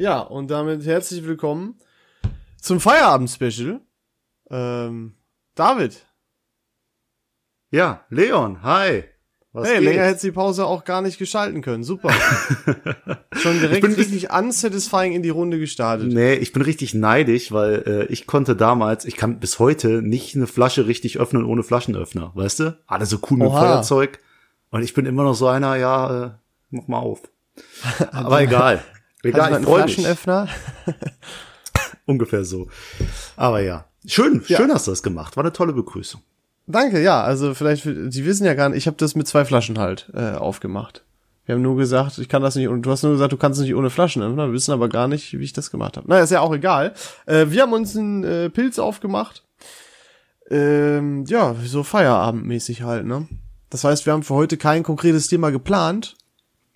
Ja, und damit herzlich willkommen zum Feierabend-Special. Ähm, David. Ja, Leon, hi. Was hey, geht? länger hätte die Pause auch gar nicht gestalten können. Super. Schon direkt richtig unsatisfying in die Runde gestartet. Nee, ich bin richtig neidisch, weil äh, ich konnte damals, ich kann bis heute nicht eine Flasche richtig öffnen ohne Flaschenöffner, weißt du? Alle so cool mit Oha. Feuerzeug. Und ich bin immer noch so einer, ja, äh, mach mal auf. Aber egal. Egal, ich freue mich. Flaschenöffner? Ungefähr so. Aber ja. Schön, ja. schön hast du das gemacht. War eine tolle Begrüßung. Danke, ja. Also vielleicht, Sie wissen ja gar nicht, ich habe das mit zwei Flaschen halt äh, aufgemacht. Wir haben nur gesagt, ich kann das nicht, und du hast nur gesagt, du kannst es nicht ohne Flaschen öffnen. Wir wissen aber gar nicht, wie ich das gemacht habe. Naja, ist ja auch egal. Äh, wir haben uns einen äh, Pilz aufgemacht. Ähm, ja, so Feierabendmäßig halt, ne? Das heißt, wir haben für heute kein konkretes Thema geplant.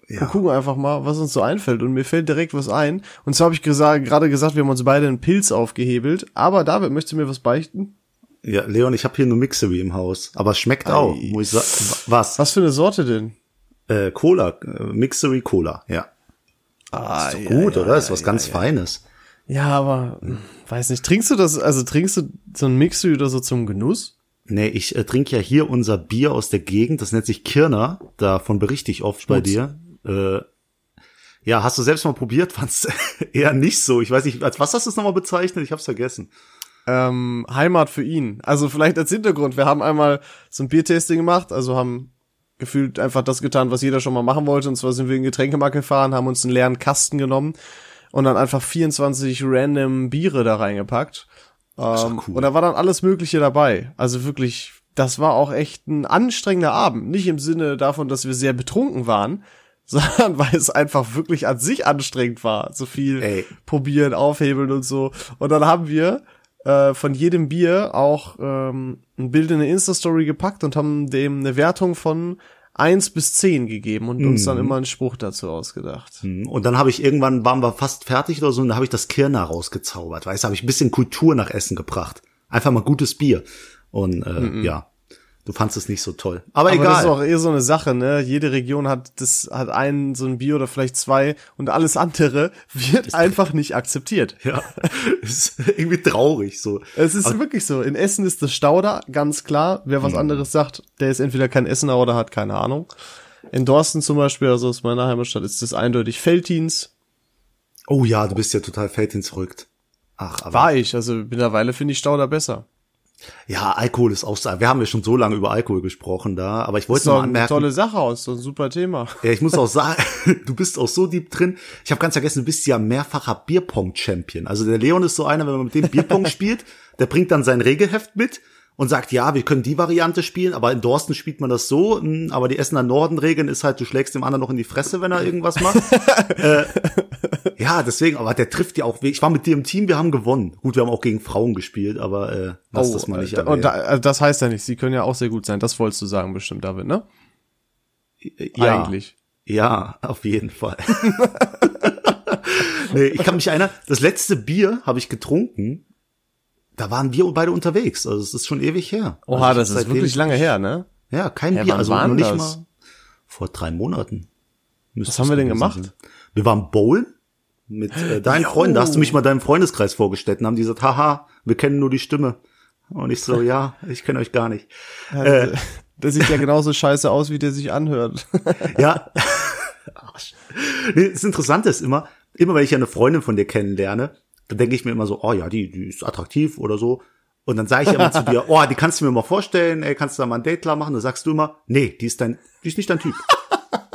Ja. Wir gucken einfach mal, was uns so einfällt. Und mir fällt direkt was ein. Und zwar habe ich gerade gesagt, wir haben uns beide einen Pilz aufgehebelt. Aber David, möchtest du mir was beichten? Ja, Leon, ich habe hier nur Mixery im Haus, aber es schmeckt Ei. auch. Muss ich sagen. Was? Was für eine Sorte denn? Äh, Cola, äh, Mixery Cola, ja. Ah, ist doch gut, ja, oder? Ja, ist was ganz Feines. Ja, aber hm, weiß nicht. Trinkst du das? Also trinkst du so ein Mixery oder so zum Genuss? Nee, ich äh, trinke ja hier unser Bier aus der Gegend. Das nennt sich Kirner. Davon berichte ich oft Schmutz. bei dir. Äh, ja, hast du selbst mal probiert? Fand's eher nicht so. Ich weiß nicht, als was hast du es nochmal bezeichnet? Ich hab's vergessen ähm, Heimat für ihn. Also vielleicht als Hintergrund, wir haben einmal so ein Biertasting gemacht, also haben gefühlt einfach das getan, was jeder schon mal machen wollte. Und zwar sind wir in den Getränkemarkt gefahren, haben uns einen leeren Kasten genommen und dann einfach 24 random Biere da reingepackt. Ähm, cool. Und da war dann alles Mögliche dabei. Also wirklich, das war auch echt ein anstrengender Abend. Nicht im Sinne davon, dass wir sehr betrunken waren, sondern weil es einfach wirklich an sich anstrengend war. So viel Ey. probieren, aufhebeln und so. Und dann haben wir äh, von jedem Bier auch ähm, ein Bild in eine Insta-Story gepackt und haben dem eine Wertung von eins bis zehn gegeben und uns dann mhm. immer einen Spruch dazu ausgedacht. Mhm. Und dann habe ich irgendwann, waren wir fast fertig oder so, und dann habe ich das Kirner rausgezaubert. Weißt du, habe ich ein bisschen Kultur nach Essen gebracht. Einfach mal gutes Bier. Und äh, mhm. ja, du fandst es nicht so toll. Aber, Aber egal. Das ist auch eher so eine Sache, ne? Jede Region hat das hat einen so ein Bier oder vielleicht zwei und alles andere wird ist einfach nicht akzeptiert. Ja, ist irgendwie traurig so. Es ist Aber wirklich so. In Essen ist das Stauder ganz klar. Wer was hm. anderes sagt, der ist entweder kein Essener oder hat keine Ahnung. In Dorsten zum Beispiel, also aus meiner Heimatstadt, ist das eindeutig Feltins. Oh ja, du bist ja total Feltins verrückt. Ach, aber war ich. Also mittlerweile finde ich Stauder besser. Ja, Alkohol ist auch, wir haben ja schon so lange über Alkohol gesprochen da, aber ich wollte noch anmerken. Eine tolle Sache aus, so ein super Thema. Ja, ich muss auch sagen, du bist auch so deep drin. Ich habe ganz vergessen, du bist ja mehrfacher Bierpong-Champion. Also der Leon ist so einer, wenn man mit dem Bierpong spielt, der bringt dann sein Regelheft mit und sagt, ja, wir können die Variante spielen, aber in Dorsten spielt man das so, hm, aber die Essener Norden-Regeln ist halt, du schlägst dem anderen noch in die Fresse, wenn er irgendwas macht. äh, ja, deswegen, aber der trifft ja auch, ich war mit dir im Team, wir haben gewonnen. Gut, wir haben auch gegen Frauen gespielt, aber äh, lass oh, das mal nicht erwähnen. Und da, also das heißt ja nicht, sie können ja auch sehr gut sein, das wolltest du sagen bestimmt, David, ne? Ja, Eigentlich. Ja, auf jeden Fall. nee, ich kann mich erinnern, das letzte Bier habe ich getrunken da waren wir beide unterwegs. Also es ist schon ewig her. Oha, also das ist wirklich lange her, ne? Ja, kein ja, Bier. Also noch nicht das? mal vor drei Monaten. Was haben wir denn gemacht? Sein. Wir waren bowlen mit äh, deinen Freunden. Da hast du mich mal deinem Freundeskreis vorgestellt und haben die gesagt, haha, wir kennen nur die Stimme. Und ich so, ja, ich kenne euch gar nicht. Ja, äh, der sieht ja genauso scheiße aus, wie der sich anhört. ja. nee, das Interessante ist immer, immer wenn ich eine Freundin von dir kennenlerne, dann denke ich mir immer so, oh ja, die, die ist attraktiv oder so. Und dann sage ich immer zu dir, oh, die kannst du mir mal vorstellen, ey, kannst du da mal ein Date klar machen? Dann sagst du immer, nee, die ist dein, die ist nicht dein Typ.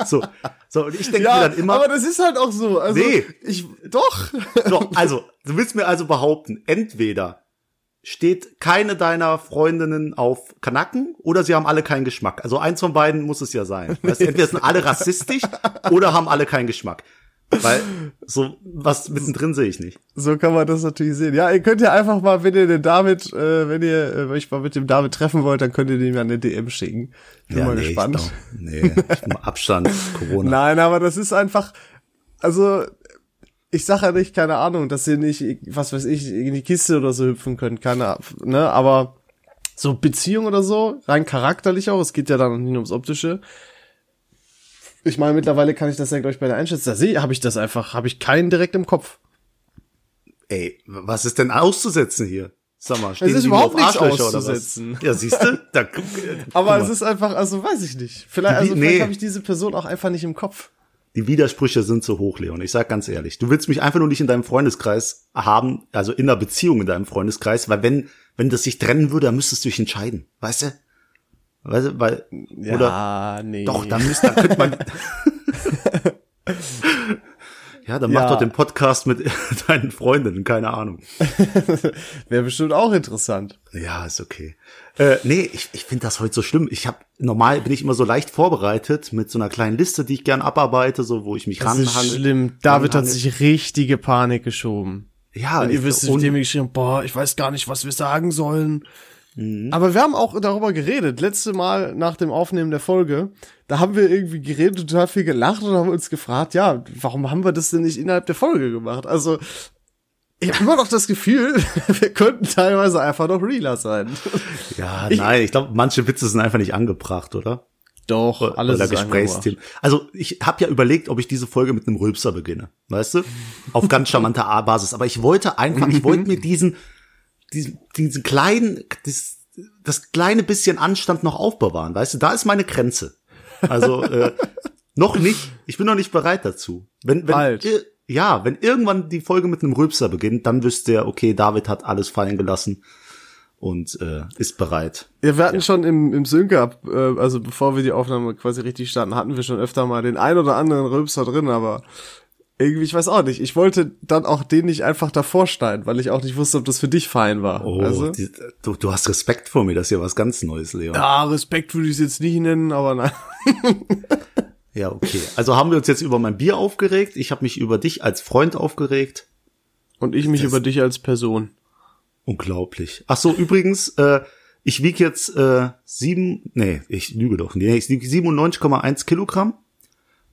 So, so und ich denke ja, mir dann immer. Aber das ist halt auch so. Also, nee, ich doch. Doch, also du willst mir also behaupten, entweder steht keine deiner Freundinnen auf Kanacken oder sie haben alle keinen Geschmack. Also eins von beiden muss es ja sein. Weißt, entweder sind alle rassistisch oder haben alle keinen Geschmack. Weil so was mittendrin sehe ich nicht. So kann man das natürlich sehen. Ja, ihr könnt ja einfach mal, wenn ihr den David, äh, wenn ihr äh, euch mal mit dem David treffen wollt, dann könnt ihr dem ja eine DM schicken. Bin ja, mal nee, gespannt. Ich glaub, nee, Abstand, Corona. Nein, aber das ist einfach, also ich sage ja nicht, keine Ahnung, dass ihr nicht, was weiß ich, in die Kiste oder so hüpfen könnt, keine, ne, aber so Beziehung oder so, rein charakterlich auch, es geht ja dann nicht nur ums Optische, Ich meine, mittlerweile kann ich das ja, glaube ich, bei der Einschätzung. Da sehe habe ich das einfach, habe ich keinen direkt im Kopf. Ey, was ist denn auszusetzen hier? Sag mal, stehen Es ist überhaupt nichts auszusetzen. Ja, siehst du? Da, guck, Aber es ist einfach, also weiß ich nicht. Vielleicht, also vielleicht nee. habe ich diese Person auch einfach nicht im Kopf. Die Widersprüche sind so hoch, Leon. Ich sag ganz ehrlich. Du willst mich einfach nur nicht in deinem Freundeskreis haben, also in einer Beziehung in deinem Freundeskreis, weil wenn, wenn das sich trennen würde, dann müsstest du dich entscheiden. Weißt du? Weißt du, weil, oder, nee. doch, dann müsste, dann könnte man, ja, dann mach Ja. doch den Podcast mit deinen Freundinnen, keine Ahnung. Wäre bestimmt auch interessant. Ja, ist okay. Äh, nee, ich, ich finde das heute so schlimm. Ich habe normal bin ich immer so leicht vorbereitet mit so einer kleinen Liste, die ich gern abarbeite, so wo ich mich Das ist schlimm. David hat ranhandle. sich richtige Panik geschoben. Ja, Und ihr ich- wisst, mit dem geschrieben, boah, ich weiß gar nicht, was wir sagen sollen. Mhm. Aber wir haben auch darüber geredet. Letzte Mal nach dem Aufnehmen der Folge, da haben wir irgendwie geredet, total viel gelacht und haben uns gefragt, ja, warum haben wir das denn nicht innerhalb der Folge gemacht? Also, ich habe immer noch das Gefühl, wir könnten teilweise einfach noch realer sein. Ja, nein, ich glaube, manche Witze sind einfach nicht angebracht, oder? Doch, alles oder Gesprächsthemen. Also ich habe ja überlegt, ob ich diese Folge mit einem Rülpser beginne, weißt du? Auf ganz charmanter A- Basis. Aber ich wollte einfach, ich wollte mir diesen, diesen, diesen kleinen, das, das kleine bisschen Anstand noch aufbewahren, weißt du? Da ist meine Grenze. Also äh, noch nicht. Ich bin noch nicht bereit dazu. Wenn, wenn Bald. ir- ja, wenn irgendwann die Folge mit einem Rülpser beginnt, dann wüsste er, okay, David hat alles fallen gelassen und äh, ist bereit. Ja, wir hatten schon im, im Sync-Up, äh, also bevor wir die Aufnahme quasi richtig starten, hatten wir schon öfter mal den ein oder anderen Rülpser drin, aber irgendwie, ich weiß auch nicht. Ich wollte dann auch den nicht einfach davor schneiden, weil ich auch nicht wusste, ob das für dich fein war. Oh, also, die, du, du hast Respekt vor mir, das ist ja was ganz Neues, Leon. ja, Respekt würde ich es jetzt nicht nennen, aber nein. Ja, okay. Also haben wir uns jetzt über mein Bier aufgeregt. Ich habe mich über dich als Freund aufgeregt. Und ich mich Das- über dich als Person. Unglaublich. Ach so, übrigens, äh, ich wiege jetzt äh, sieben, nee, ich lüge doch. Nee, ich wiege 97,1 Kilogramm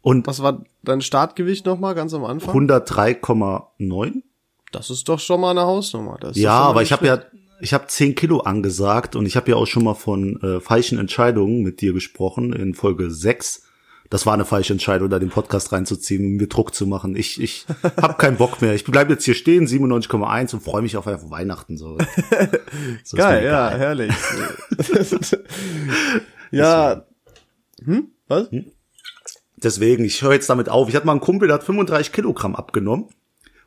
und Was war dein Startgewicht nochmal ganz am Anfang? 103,9. Das ist doch schon mal eine Hausnummer. Das ist Ja, aber ich habe ja, ich habe 10 Kilo angesagt und ich habe ja auch schon mal von äh, falschen Entscheidungen mit dir gesprochen in Folge 6. Das war eine falsche Entscheidung, da den Podcast reinzuziehen und mir Druck zu machen. Ich, ich habe keinen Bock mehr. Ich bleib jetzt hier stehen, 97,1 und freue mich auf Weihnachten. So. So Geil, ja, egal. herrlich. ja. Hm? Was? Deswegen, ich höre jetzt damit auf. Ich hatte mal einen Kumpel, der hat 35 Kilogramm abgenommen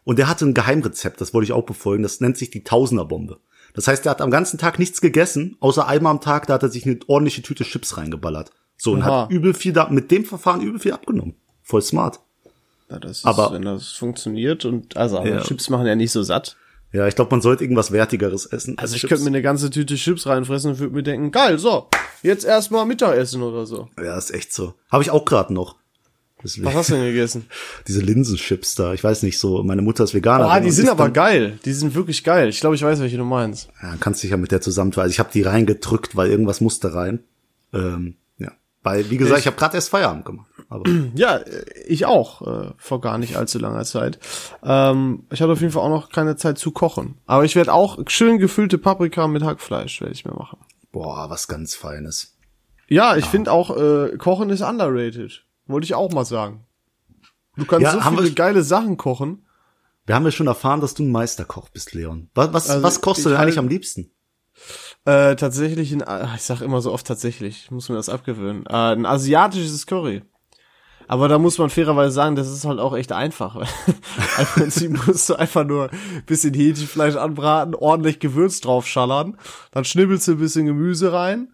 und der hatte ein Geheimrezept, das wollte ich auch befolgen. Das nennt sich die Tausenderbombe. Das heißt, der hat am ganzen Tag nichts gegessen, außer einmal am Tag, da hat er sich eine ordentliche Tüte Chips reingeballert. So, und Aha. hat übel viel da, mit dem Verfahren übel viel abgenommen. Voll smart. Ja, das ist, Aber- wenn das funktioniert und also Ja. Chips machen ja nicht so satt. Ja, ich glaube, man sollte irgendwas Wertigeres essen. als Also ich Chips. könnte mir eine ganze Tüte Chips reinfressen und würde mir denken, geil, so, jetzt erstmal Mittagessen oder so. Ja, ist echt so. Habe ich auch gerade noch. Deswegen- Was hast du denn gegessen? Diese Linsenchips da. Ich weiß nicht so. Meine Mutter ist Veganerin. Ah, die sind aber geil. Die sind wirklich geil. Ich glaube, ich weiß, welche du meinst. Ja, kannst dich ja mit der zusammen. Also ich habe die reingedrückt, weil irgendwas musste rein. Ähm, ja. Weil, wie gesagt, ich, habe gerade erst Feierabend gemacht. Aber Ja, ich auch, äh, vor gar nicht allzu langer Zeit. Ähm, ich hatte auf jeden Fall auch noch keine Zeit zu kochen. Aber ich werde auch schön gefüllte Paprika mit Hackfleisch, werde ich mir machen. boah, was ganz Feines. Ja, ich finde auch, äh, Kochen ist underrated. Wollte ich auch mal sagen. Du kannst Ja, so viele wir- geile Sachen kochen. Wir haben ja schon erfahren, dass du ein Meisterkoch bist, Leon. Was, was, Also, was kochst du denn eigentlich halt- am liebsten? Äh, tatsächlich ein, ah, ich sag immer so oft tatsächlich, ich muss mir das abgewöhnen. Äh, ein asiatisches Curry. Aber da muss man fairerweise sagen, das ist halt auch echt einfach. Im Prinzip musst du einfach nur ein bisschen Hähnchenfleisch anbraten, ordentlich Gewürz draufschallern, dann schnibbelst du ein bisschen Gemüse rein,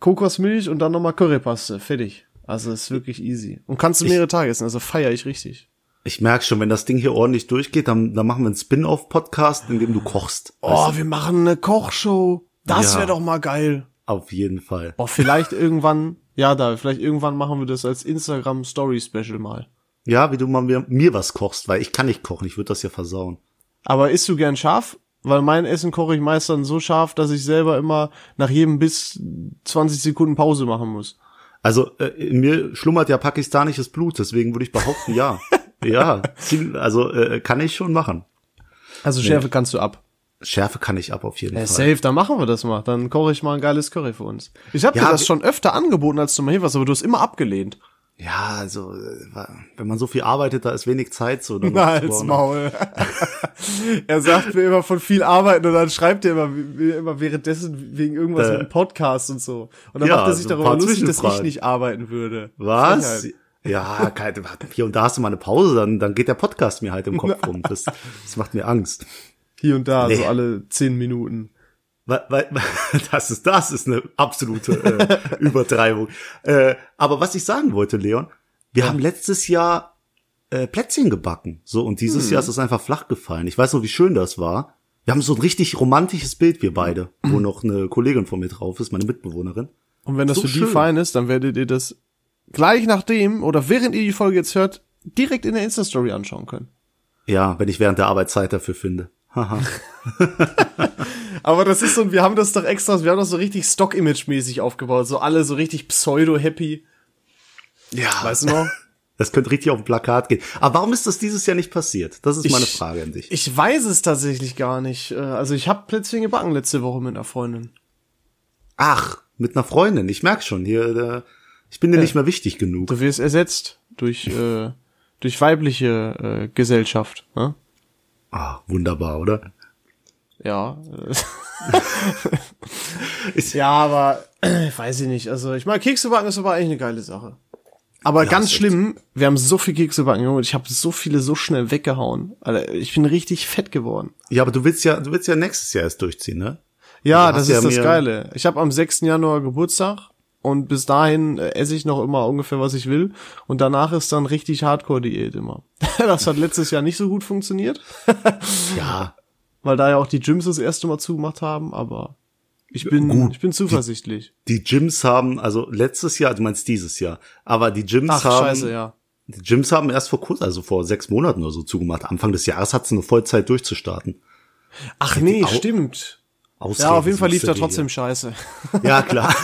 Kokosmilch und dann nochmal Currypaste. Fertig. Also ist wirklich easy. Und kannst du mehrere Tage essen, also feier ich richtig. Ich merke schon, wenn das Ding hier ordentlich durchgeht, dann, dann machen wir einen Spin-off-Podcast, in dem du kochst. Oh, wir machen eine Kochshow. Das Ja. wäre doch mal geil. Auf jeden Fall. Boah, vielleicht irgendwann, ja, da, vielleicht irgendwann machen wir das als Instagram Story Special mal. Ja, wie du mal mir, mir was kochst, weil ich kann nicht kochen, ich würde das ja versauen. Aber isst du gern scharf? Weil mein Essen koche ich meist dann so scharf, dass ich selber immer nach jedem Biss 20 Sekunden Pause machen muss. Also äh, in mir schlummert ja pakistanisches Blut, deswegen würde ich behaupten, ja. ja, also äh, kann ich schon machen. Also Schärfe kannst du ab. Schärfe kann ich ab auf jeden Ja, Fall. safe, dann machen wir das mal. Dann koche ich mal ein geiles Curry für uns. Ich habe Ja, dir das schon öfter angeboten, als du mal hier warst, aber du hast immer abgelehnt. Ja, also äh, wenn man so viel arbeitet, da ist wenig Zeit so. Na, als Maul. er sagt mir immer von viel arbeiten und dann schreibt er immer, immer währenddessen wegen irgendwas äh, mit dem Podcast und so. Und dann ja, macht er sich so darüber lustig, dass ich nicht arbeiten würde. Was? Ja, hier und da hast du mal eine Pause, dann, dann geht der Podcast mir halt im Kopf rum. Das, das macht mir Angst. Hier und da, nee. so alle zehn Minuten. Weil, weil, das ist, das ist eine absolute äh, Übertreibung. Äh, aber was ich sagen wollte, Leon, wir ja. haben letztes Jahr äh, Plätzchen gebacken. So, und dieses hm. Jahr ist es einfach flach gefallen. Ich weiß noch, wie schön das war. Wir haben so ein richtig romantisches Bild, wir beide, wo noch eine Kollegin von mir drauf ist, meine Mitbewohnerin. Und wenn das so für schön. die fein ist, dann werdet ihr das gleich nachdem oder während ihr die Folge jetzt hört, direkt in der Insta-Story anschauen können. Ja, wenn ich während der Arbeit Zeit dafür finde. Aber das ist so, wir haben das doch extra, wir haben das so richtig Stock-Image-mäßig aufgebaut, so alle so richtig pseudo-happy. Ja. Weißt du noch? Das könnte richtig auf ein Plakat gehen. Aber warum ist das dieses Jahr nicht passiert? Das ist ich, meine Frage an dich. Ich weiß es tatsächlich gar nicht. Äh, also ich habe Plätzchen gebacken letzte Woche mit einer Freundin. Ach, mit einer Freundin. Ich merk schon hier. Der, ich bin dir ja. nicht mehr wichtig genug. Du wirst ersetzt durch äh, durch weibliche äh, Gesellschaft. Ne? Ah, wunderbar, oder? Ja. ja, aber weiß ich nicht. Also ich meine, Kekse backen ist aber eigentlich eine geile Sache. Aber ja, ganz schlimm, wir haben so viel Kekse backen und ich habe so viele so schnell weggehauen. Alter, ich bin richtig fett geworden. Ja, aber du willst ja, du willst ja nächstes Jahr erst durchziehen, ne? Ja, das ist ja das Geile. Ich habe am 6. Januar Geburtstag und bis dahin äh, esse ich noch immer ungefähr, was ich will. Und danach ist dann richtig Hardcore-Diät immer. das hat letztes Jahr nicht so gut funktioniert. ja, weil da ja auch die Gyms das erste Mal zugemacht haben, aber ich bin, Gut, ich bin zuversichtlich. Die, die, Gyms haben, also letztes Jahr, du meinst dieses Jahr, aber die Gyms Ach, haben, scheiße, ja. die Gyms haben erst vor kurz, also vor sechs Monaten oder so zugemacht. Anfang des Jahres hat es eine Vollzeit durchzustarten. Ach nee, stimmt. Ausreden, ja, auf jeden Fall lief da trotzdem scheiße. Ja, klar.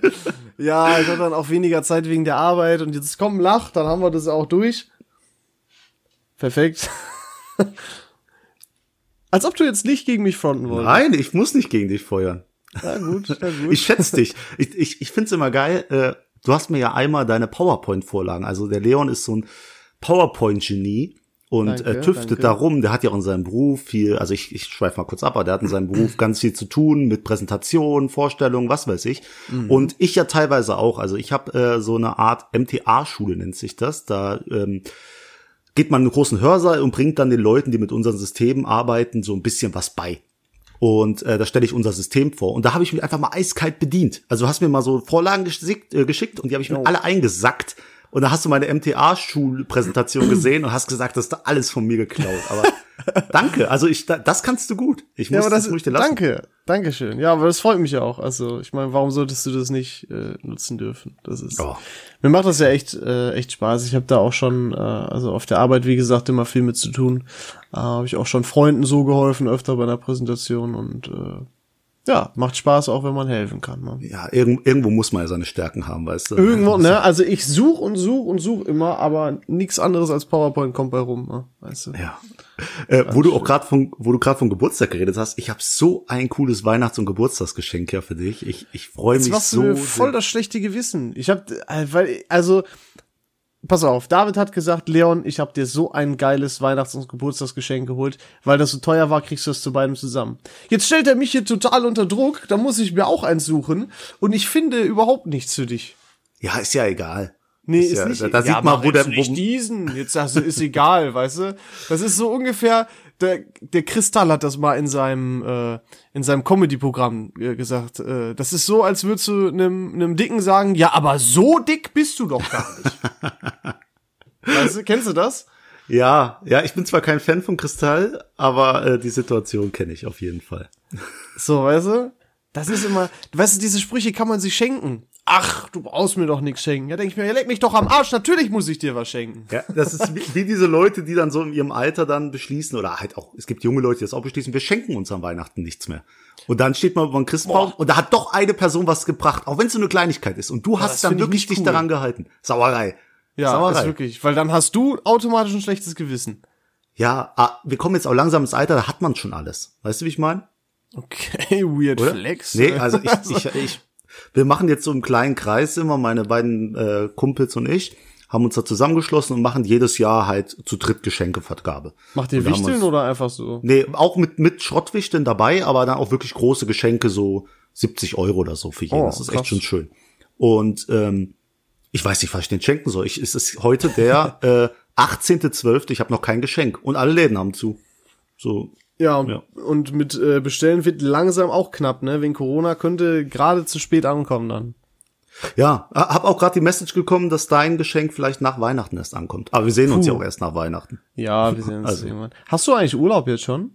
ja, ich hatte dann auch weniger Zeit wegen der Arbeit und jetzt kommt Lach, dann haben wir das auch durch. Perfekt. Als ob du jetzt nicht gegen mich fronten wolltest. Nein, ich muss nicht gegen dich feuern. Ja, gut, ja, gut. Ich schätze dich. Ich, ich, ich finde es immer geil. Äh, du hast mir ja einmal deine PowerPoint-Vorlagen. Also der Leon ist so ein PowerPoint-Genie und danke, äh, tüftet danke. darum. Der hat ja auch in seinem Beruf viel, also ich, ich schweife mal kurz ab, aber der hat in seinem Beruf ganz viel zu tun mit Präsentationen, Vorstellungen, was weiß ich. Mhm. Und ich ja teilweise auch. Also ich habe äh, so eine Art MTA-Schule nennt sich das. Da ähm, geht man in einen großen Hörsaal und bringt dann den Leuten, die mit unseren Systemen arbeiten, so ein bisschen was bei. Und äh, da stelle ich unser System vor. Und da habe ich mich einfach mal eiskalt bedient. Also du hast mir mal so Vorlagen geschickt, äh, geschickt und die habe ich mir oh. alle eingesackt. Und da hast du meine MTA-Schulpräsentation gesehen und hast gesagt, das ist da alles von mir geklaut. Aber danke, also ich, das kannst du gut. Ich muss, ja, das, das muss ich dir lassen. Danke, danke schön. Ja, aber das freut mich auch. Also ich meine, warum solltest du das nicht äh, nutzen dürfen? Das ist. Oh. Mir macht das ja echt, äh, echt Spaß. Ich habe da auch schon, äh, also auf der Arbeit, wie gesagt, immer viel mit zu tun. Äh, habe ich auch schon Freunden so geholfen, öfter bei einer Präsentation und äh, ja, macht Spaß auch, wenn man helfen kann. Ne? Ja, irgendwo, irgendwo muss man ja seine Stärken haben, weißt du. Irgendwo, ne? Also ich suche und suche und suche immer, aber nichts anderes als PowerPoint kommt bei rum, ne? weißt du. Ja. Äh, wo du auch gerade von, wo du gerade von Geburtstag geredet hast, ich habe so ein cooles Weihnachts- und Geburtstagsgeschenk ja für dich. Ich, ich freue mich so. Du mir voll das schlechte Gewissen. Ich habe, äh, weil, also pass auf, David hat gesagt, Leon, ich habe dir so ein geiles Weihnachts- und Geburtstagsgeschenk geholt, weil das so teuer war, kriegst du es zu beidem zusammen. Jetzt stellt er mich hier total unter Druck, da muss ich mir auch eins suchen und ich finde überhaupt nichts für dich. Ja, ist ja egal. Nee, ist, ist ja, nicht. Da, da ja, sieht man, wo der, nicht diesen. Jetzt sagst du, ist egal, weißt du? Das ist so ungefähr, der, der Kristall hat das mal in seinem, äh, in seinem Comedy-Programm äh, gesagt. Äh, das ist so, als würdest du einem, einem Dicken sagen, ja, aber so dick bist du doch gar nicht. weißt du, kennst du das? Ja, ja, ich bin zwar kein Fan von Kristall, aber äh, die Situation kenne ich auf jeden Fall. So, weißt du? Das ist immer, weißt du, diese Sprüche kann man sich schenken ach, du brauchst mir doch nichts schenken. Ja, denke ich mir, ja, leck mich doch am Arsch, natürlich muss ich dir was schenken. Ja, das ist wie, wie, diese Leute, die dann so in ihrem Alter dann beschließen, oder halt auch, es gibt junge Leute, die das auch beschließen, wir schenken uns an Weihnachten nichts mehr. Und dann steht man über den Christbaum Boah. und da hat doch eine Person was gebracht, auch wenn es so eine Kleinigkeit ist. Und du ja, hast dann wirklich dich daran gehalten. Sauerei. Ja, Sauerei. ist wirklich, weil dann hast du automatisch ein schlechtes Gewissen. Ja, ah, wir kommen jetzt auch langsam ins Alter, da hat man schon alles. Weißt du, wie ich meine? Okay, weird Oder? flex. Nee, also ich, ich, ich wir machen jetzt so im kleinen Kreis immer, meine beiden äh, Kumpels und ich. haben uns da zusammengeschlossen und machen jedes Jahr halt zu dritt Geschenkevergabe. Macht ihr Wichteln uns- oder einfach so? Nee, auch mit, mit Schrottwichteln dabei, aber dann auch wirklich große Geschenke, so 70 Euro oder so für jeden. Oh, das ist krass. echt schon schön. Und ähm, ich weiß nicht, was ich den schenken soll. Ich, es ist heute der äh, 18.12., ich habe noch kein Geschenk. Und alle Läden haben zu. So, Ja, und, Ja. und mit äh, Bestellen wird langsam auch knapp, ne? Wegen Corona könnte gerade zu spät ankommen dann. ja, hab auch gerade die Message gekommen, dass dein Geschenk vielleicht nach Weihnachten erst ankommt. Aber wir sehen uns Puh. ja auch erst nach Weihnachten. Ja, wir sehen uns Also. irgendwann. Hast du eigentlich Urlaub jetzt schon?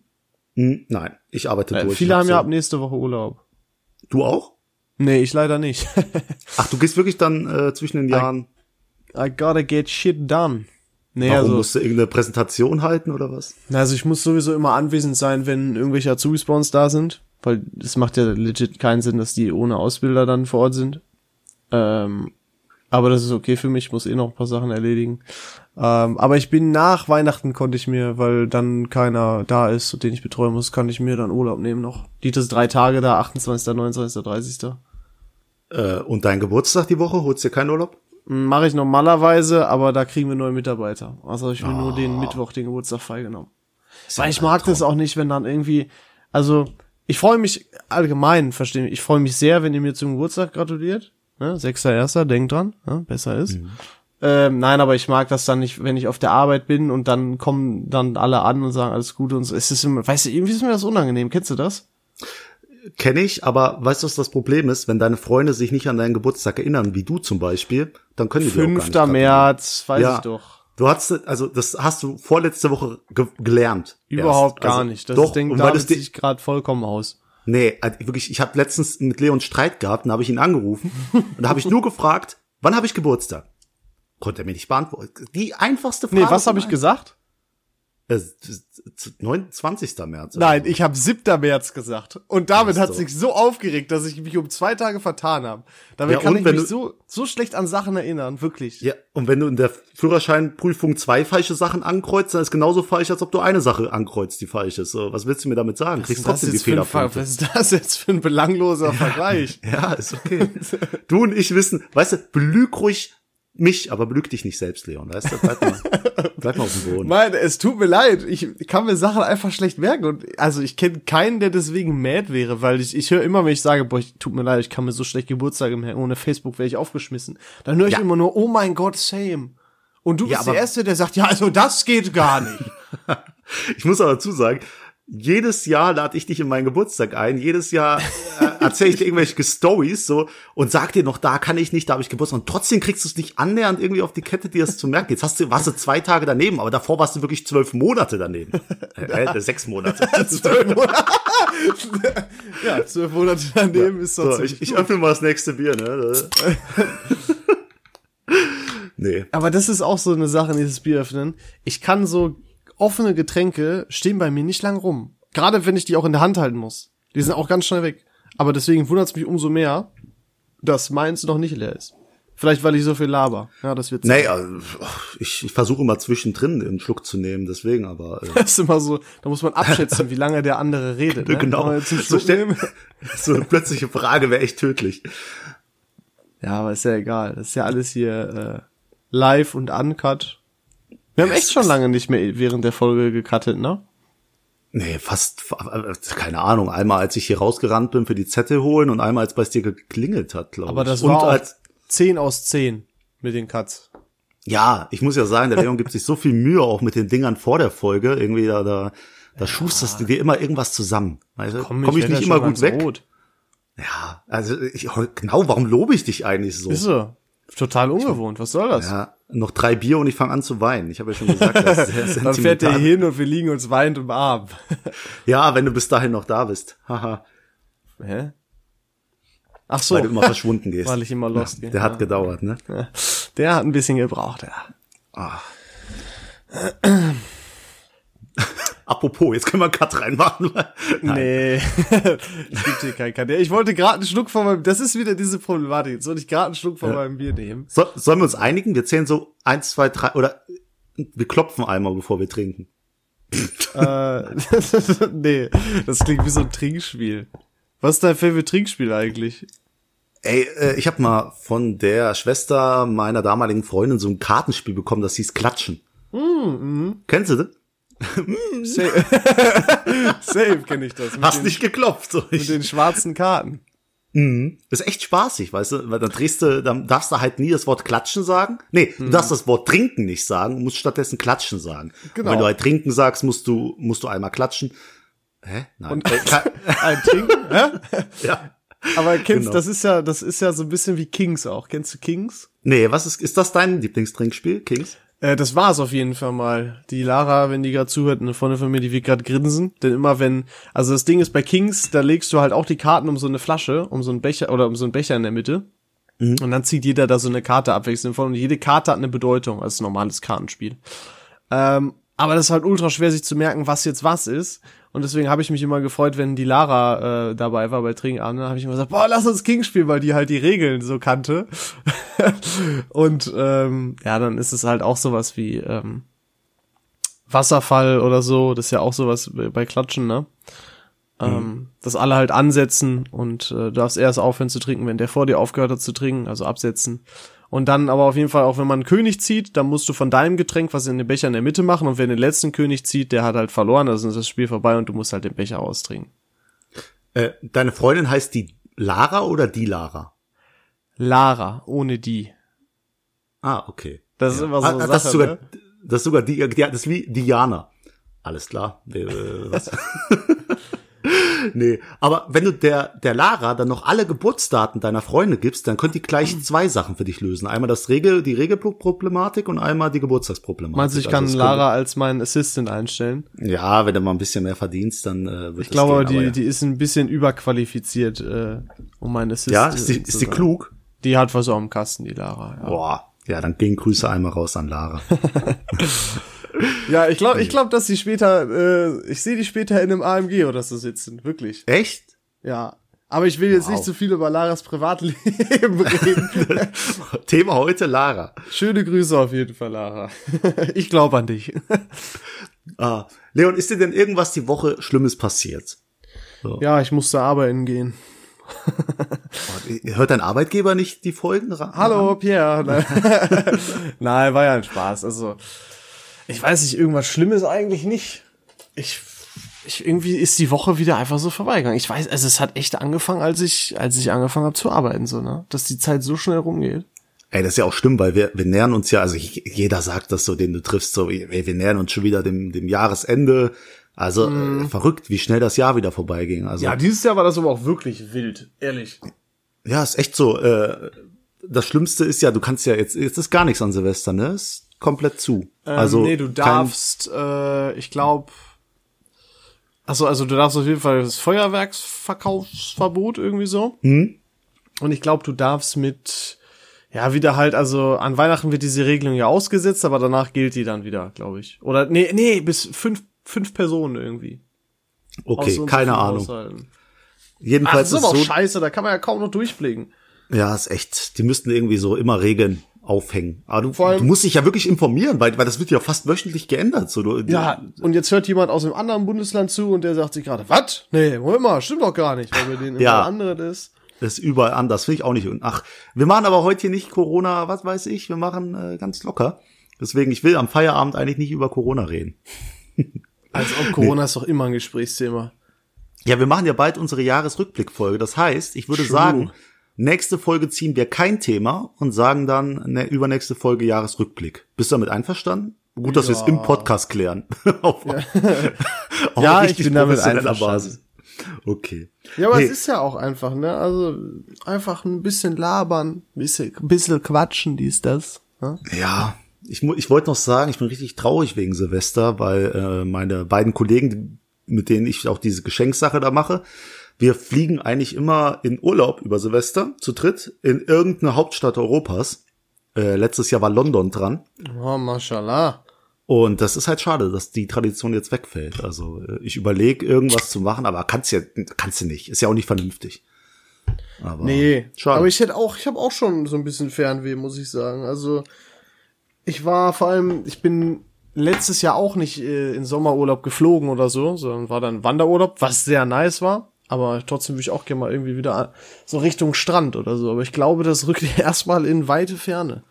Hm, nein, ich arbeite Äh, durch. viele haben ja ab nächste Woche Urlaub. Du auch? Nee, ich leider nicht. Ach, du gehst wirklich dann äh, zwischen den Jahren. I gotta get shit done. Nee, Warum also, musst du irgendeine Präsentation halten oder was? also ich muss sowieso immer anwesend sein, wenn irgendwelche Azubis bei uns da sind, weil es macht ja legit keinen Sinn, dass die ohne Ausbilder dann vor Ort sind. Ähm, aber das ist okay für mich, ich muss eh noch ein paar Sachen erledigen. Ähm, aber ich bin nach Weihnachten konnte ich mir, weil dann keiner da ist, den ich betreuen muss, kann ich mir dann Urlaub nehmen noch. Die das drei Tage da, 28., 29., 30. Äh, und dein Geburtstag die Woche, holst dir keinen Urlaub? Mache ich normalerweise, aber da kriegen wir neue Mitarbeiter. Also ich mir nur Ah. den Mittwoch, den Geburtstag freigenommen. Weil ich mag das auch nicht, wenn dann irgendwie, also ich freue mich allgemein, verstehe mich, ich freue mich sehr, wenn ihr mir zum Geburtstag gratuliert. Ne? 6.1., denkt dran, ne? besser ist. Mhm. Ähm, nein, aber ich mag das dann nicht, wenn ich auf der Arbeit bin und dann kommen dann alle an und sagen alles Gute und so. Es ist immer, weißt du, irgendwie ist mir das unangenehm. Kennst du das? Kenne ich, aber weißt du, was das Problem ist? Wenn deine Freunde sich nicht an deinen Geburtstag erinnern, wie du zum Beispiel, dann können die dir auch gar nicht 5. März, weiß Ja. ich doch. Du hast, also das hast du vorletzte Woche ge gelernt. Überhaupt erst. gar also, nicht. Das doch, es dir, sich gerade vollkommen aus. nee, also wirklich, ich habe letztens mit Leon Streit gehabt, und habe ich ihn angerufen und da habe ich nur gefragt, wann habe ich Geburtstag? Konnte er mir nicht beantworten. Die einfachste Frage. Nee, was habe ich gesagt? Äh, 29. März. Nein, ich habe 7. März gesagt. Und Ach hat so. sich so aufgeregt, dass ich mich um zwei Tage vertan habe. Damit Ja, kann ich mich so, so schlecht an Sachen erinnern, wirklich. Ja, und wenn du in der Führerscheinprüfung zwei falsche Sachen ankreuzt, dann ist genauso falsch, als ob du eine Sache ankreuzt, die falsch ist. So, was willst du mir damit sagen? Kriegst Was ist, trotzdem die Fehlerpunkte. was ist das jetzt für ein belangloser Vergleich? Ja, ist okay. du und ich wissen, weißt du, belüg ruhig mich, aber belüg dich nicht selbst, Leon, weißt du? Bleib mal, bleib mal auf dem Boden. Nein, es tut mir leid. Ich kann mir Sachen einfach schlecht merken. Und also ich kenne keinen, der deswegen mad wäre, weil ich, ich höre immer, wenn ich sage, boah, ich, tut mir leid, ich kann mir so schlecht Geburtstage merken. Ohne Facebook wäre ich aufgeschmissen. Dann höre ich Ja. immer nur, oh mein Gott, same. Und du Ja, bist der aber- Erste, der sagt, ja, also das geht gar nicht. Ich muss aber dazu sagen, jedes Jahr lade ich dich in meinen Geburtstag ein, jedes Jahr äh, erzähle ich dir irgendwelche Stories so und sag dir noch, da kann ich nicht, da habe ich Geburtstag. Und trotzdem kriegst du es nicht annähernd irgendwie auf die Kette, dir das zu merken. Jetzt hast du, warst du zwei Tage daneben, aber davor warst du wirklich zwölf Monate daneben. Äh, äh, sechs Monate. zwölf Monate. ja, zwölf Monate daneben ist doch So, ich, ich öffne mal das nächste Bier, ne? nee. Aber das ist auch so eine Sache, dieses Bier öffnen. Ich kann so offene Getränke stehen bei mir nicht lang rum. Gerade wenn ich die auch in der Hand halten muss. Die sind auch ganz schnell weg. Aber deswegen wundert es mich umso mehr, dass meins noch nicht leer ist. Vielleicht, weil ich so viel laber. Ja, das wird Nee, also, ich, ich versuche immer zwischendrin einen Schluck zu nehmen, deswegen, aber äh, Das ist immer so, da muss man abschätzen, wie lange der andere redet. Ne? genau. Einen So, stell, so eine plötzliche Frage wäre echt tödlich. Ja, aber ist ja egal. Das ist ja alles hier äh, live und uncut. Wir haben echt schon lange nicht mehr während der Folge gecuttet, ne? Nee, fast, äh, keine Ahnung, einmal als ich hier rausgerannt bin für die Zettel holen und einmal als bei dir geklingelt hat, glaube ich. Aber das und war auch als, 10 aus 10 mit den Cuts. ja, ich muss ja sagen, der Leon gibt sich so viel Mühe auch mit den Dingern vor der Folge, irgendwie da, da, da schusterst du dir immer irgendwas zusammen. Weißt du? Komm, ich, werd nicht ja immer gut weg? Rot. Ja, also ich, genau, warum lobe ich dich eigentlich so? Ist so. Total ungewohnt. Was soll das? Ja, noch drei Bier und ich fange an zu weinen. Ich habe ja schon gesagt, das ist sehr Dann fährt sentimental. hin und wir liegen uns weinend im Arm. Ja, wenn du bis dahin noch da bist. Haha, Hä? Ach so, weil du immer verschwunden gehst. weil ich immer lost gehe. Der hat Ja. gedauert, ne? Der hat ein bisschen gebraucht, ja. Ah. Apropos, jetzt können wir einen Cut reinmachen. Nein. Nee, dir keinen Kandidat. Ich wollte gerade einen Schluck von meinem, das ist wieder diese Problematik. Jetzt wollte ich gerade einen Schluck von meinem Bier nehmen. So, sollen wir uns einigen? Wir zählen so eins, zwei, drei oder wir klopfen einmal, bevor wir trinken. äh, nee, das klingt wie so ein Trinkspiel. Was ist dein Favorite Trinkspiel eigentlich? Ey, äh, ich habe mal von der Schwester meiner damaligen Freundin so ein Kartenspiel bekommen, das hieß Klatschen. Mm, Kennst du das? Safe, Safe kenne ich das. Hast den, nicht geklopft. So. mit den schwarzen Karten. Das ist echt spaßig, weißt du, weil dann drehst du, dann darfst du halt nie das Wort klatschen sagen. Nee, du darfst das Wort trinken nicht sagen, musst stattdessen klatschen sagen. Genau. Und wenn du halt trinken sagst, musst du, musst du einmal klatschen. Hä? Nein. Und ein Trinken, hä? ja. Aber kennst, Genau. das ist ja, das ist ja so ein bisschen wie Kings auch. Kennst du Kings? Nee, was ist, ist das dein Lieblingstrinkspiel, Kings? Äh, das war's auf jeden Fall mal. Die Lara, wenn die gerade zuhört, eine Freundin von mir, die wird gerade grinsen. Denn immer wenn, also das Ding ist bei Kings, da legst du halt auch die Karten um so eine Flasche, um so einen Becher oder um so einen Becher in der Mitte. Und dann zieht jeder da so eine Karte abwechselnd von und jede Karte hat eine Bedeutung als normales Kartenspiel. Ähm, aber das ist halt ultra schwer, sich zu merken, was jetzt was ist. Und deswegen habe ich mich immer gefreut, wenn die Lara äh, dabei war bei Trinkabend. Dann habe ich immer gesagt, boah, lass uns King spielen, weil die halt die Regeln so kannte. und ähm, ja, dann ist es halt auch sowas wie ähm, Wasserfall oder so. Das ist ja auch sowas bei Klatschen, ne? Ähm, dass alle halt ansetzen und äh, du darfst erst aufhören zu trinken, wenn der vor dir aufgehört hat zu trinken, also absetzen. Und dann aber auf jeden Fall auch, wenn man einen König zieht, dann musst du von deinem Getränk was in den Becher in der Mitte machen und wer den letzten König zieht, der hat halt verloren, also ist das Spiel vorbei und du musst halt den Becher austrinken. Äh, deine Freundin heißt die Lara oder die Lara? Lara, ohne die. Ah, okay. Das ist immer so Ah, eine das Sache, ist sogar, ne? das ist sogar die, ja, das ist wie Diana. Alles klar. Äh, was? nee, aber wenn du der, der Lara dann noch alle Geburtsdaten deiner Freunde gibst, dann könnt die gleich zwei Sachen für dich lösen. Einmal das Regel, die Regelproblematik und einmal die Geburtstagsproblematik. Meinst du, ich Also kann es Lara als meinen Assistant einstellen? Ja, wenn du mal ein bisschen mehr verdienst, dann äh, wird Ich glaube, gehen, die, aber ja. die ist ein bisschen überqualifiziert, äh, um mein Assistant ja, ist die, zu ist die sein. klug? Die hat was auf dem Kasten, die Lara. Ja. Boah. Ja, dann gehen Grüße einmal raus an Lara. Ja, ich glaube, ich glaube, dass sie später, äh, ich sehe die später in einem AMG oder so sitzen, wirklich. Echt? Ja. Aber ich will jetzt Wow. nicht zu viel über Laras Privatleben reden. Thema heute Lara. Schöne Grüße auf jeden Fall, Lara. Ich glaube an dich. Ah, Leon, ist dir denn irgendwas die Woche Schlimmes passiert? Ja, ich musste arbeiten gehen. Hört dein Arbeitgeber nicht die Folgen? Hallo, Pierre. Nein. Nein, war ja ein Spaß. Also, ich weiß nicht, irgendwas Schlimmes eigentlich nicht. Ich, ich, irgendwie ist die Woche wieder einfach so vorbeigegangen. Ich weiß, also es hat echt angefangen, als ich, als ich angefangen habe zu arbeiten, so, ne? Dass die Zeit so schnell rumgeht. Ey, das ist ja auch schlimm, weil wir, wir nähern uns ja, also jeder sagt das so, den du triffst, so, ey, wir nähern uns schon wieder dem, dem Jahresende. Also äh, verrückt, wie schnell das Jahr wieder vorbeiging. Also Ja, dieses Jahr war das aber auch wirklich wild, ehrlich. ja, ist echt so. Äh, das Schlimmste ist ja, du kannst ja jetzt, jetzt ist gar nichts an Silvester, ne? Ist komplett zu. also ähm, nee, du darfst, äh, ich glaube, also also du darfst auf jeden Fall das Feuerwerksverkaufsverbot irgendwie so. Hm? Und ich glaube, du darfst mit, ja, wieder halt, also an Weihnachten wird diese Regelung ja ausgesetzt, aber danach gilt die dann wieder, glaube ich. Oder nee, nee, bis fünf, fünf Personen irgendwie. Okay, so keine Ahnung. Haushalten. Ach, das Jedenfalls ist aber auch so, scheiße, da kann man ja kaum noch durchblicken. Ja, ist echt. Die müssten irgendwie so immer Regeln aufhängen. Aber du, Vor allem- du musst dich ja wirklich informieren, weil, weil das wird ja fast wöchentlich geändert. So, du, Ja, und jetzt hört jemand aus einem anderen Bundesland zu und der sagt sich gerade, was? Nee, Moment mal, stimmt doch gar nicht, weil bei denen immer Ja. andere das. Das ist überall anders. Finde ich auch nicht. Und ach, wir machen aber heute hier nicht Corona, was weiß ich. Wir machen äh, ganz locker. Deswegen, ich will am Feierabend eigentlich nicht über Corona reden. Als ob Corona ist doch immer ein Gesprächsthema. Ja, wir machen ja bald unsere Jahresrückblickfolge. Das heißt, ich würde True. sagen, nächste Folge ziehen wir kein Thema und sagen dann ne, übernächste Folge Jahresrückblick. Bist du damit einverstanden? Gut, dass wir es Ja. im Podcast klären. auf, auf Ja, ich bin damit einverstanden. Okay. Ja, aber Nee. es ist ja auch einfach, ne? Also einfach ein bisschen labern, ein bisschen, ein bisschen quatschen, dies, das. Ne? Ja, ich, ich wollte noch sagen, ich bin richtig traurig wegen Silvester, weil äh, meine beiden Kollegen, mit denen ich auch diese Geschenksache da mache, wir fliegen eigentlich immer in Urlaub über Silvester zu dritt in irgendeine Hauptstadt Europas. Äh, letztes Jahr war London dran. Oh, mashallah. Und das ist halt schade, dass die Tradition jetzt wegfällt. Also äh, ich überlege irgendwas zu machen, aber kannst ja kannst du nicht. Ist ja auch nicht vernünftig. Aber Nee, schade. aber ich hätte auch, ich habe auch schon so ein bisschen Fernweh, muss ich sagen. Also ich war vor allem, ich bin letztes Jahr auch nicht äh, in Sommerurlaub geflogen oder so, sondern war dann Wanderurlaub, was sehr nice war. Aber trotzdem würde ich auch gerne mal irgendwie wieder so Richtung Strand oder so. Aber ich glaube, das rückt erstmal in weite Ferne.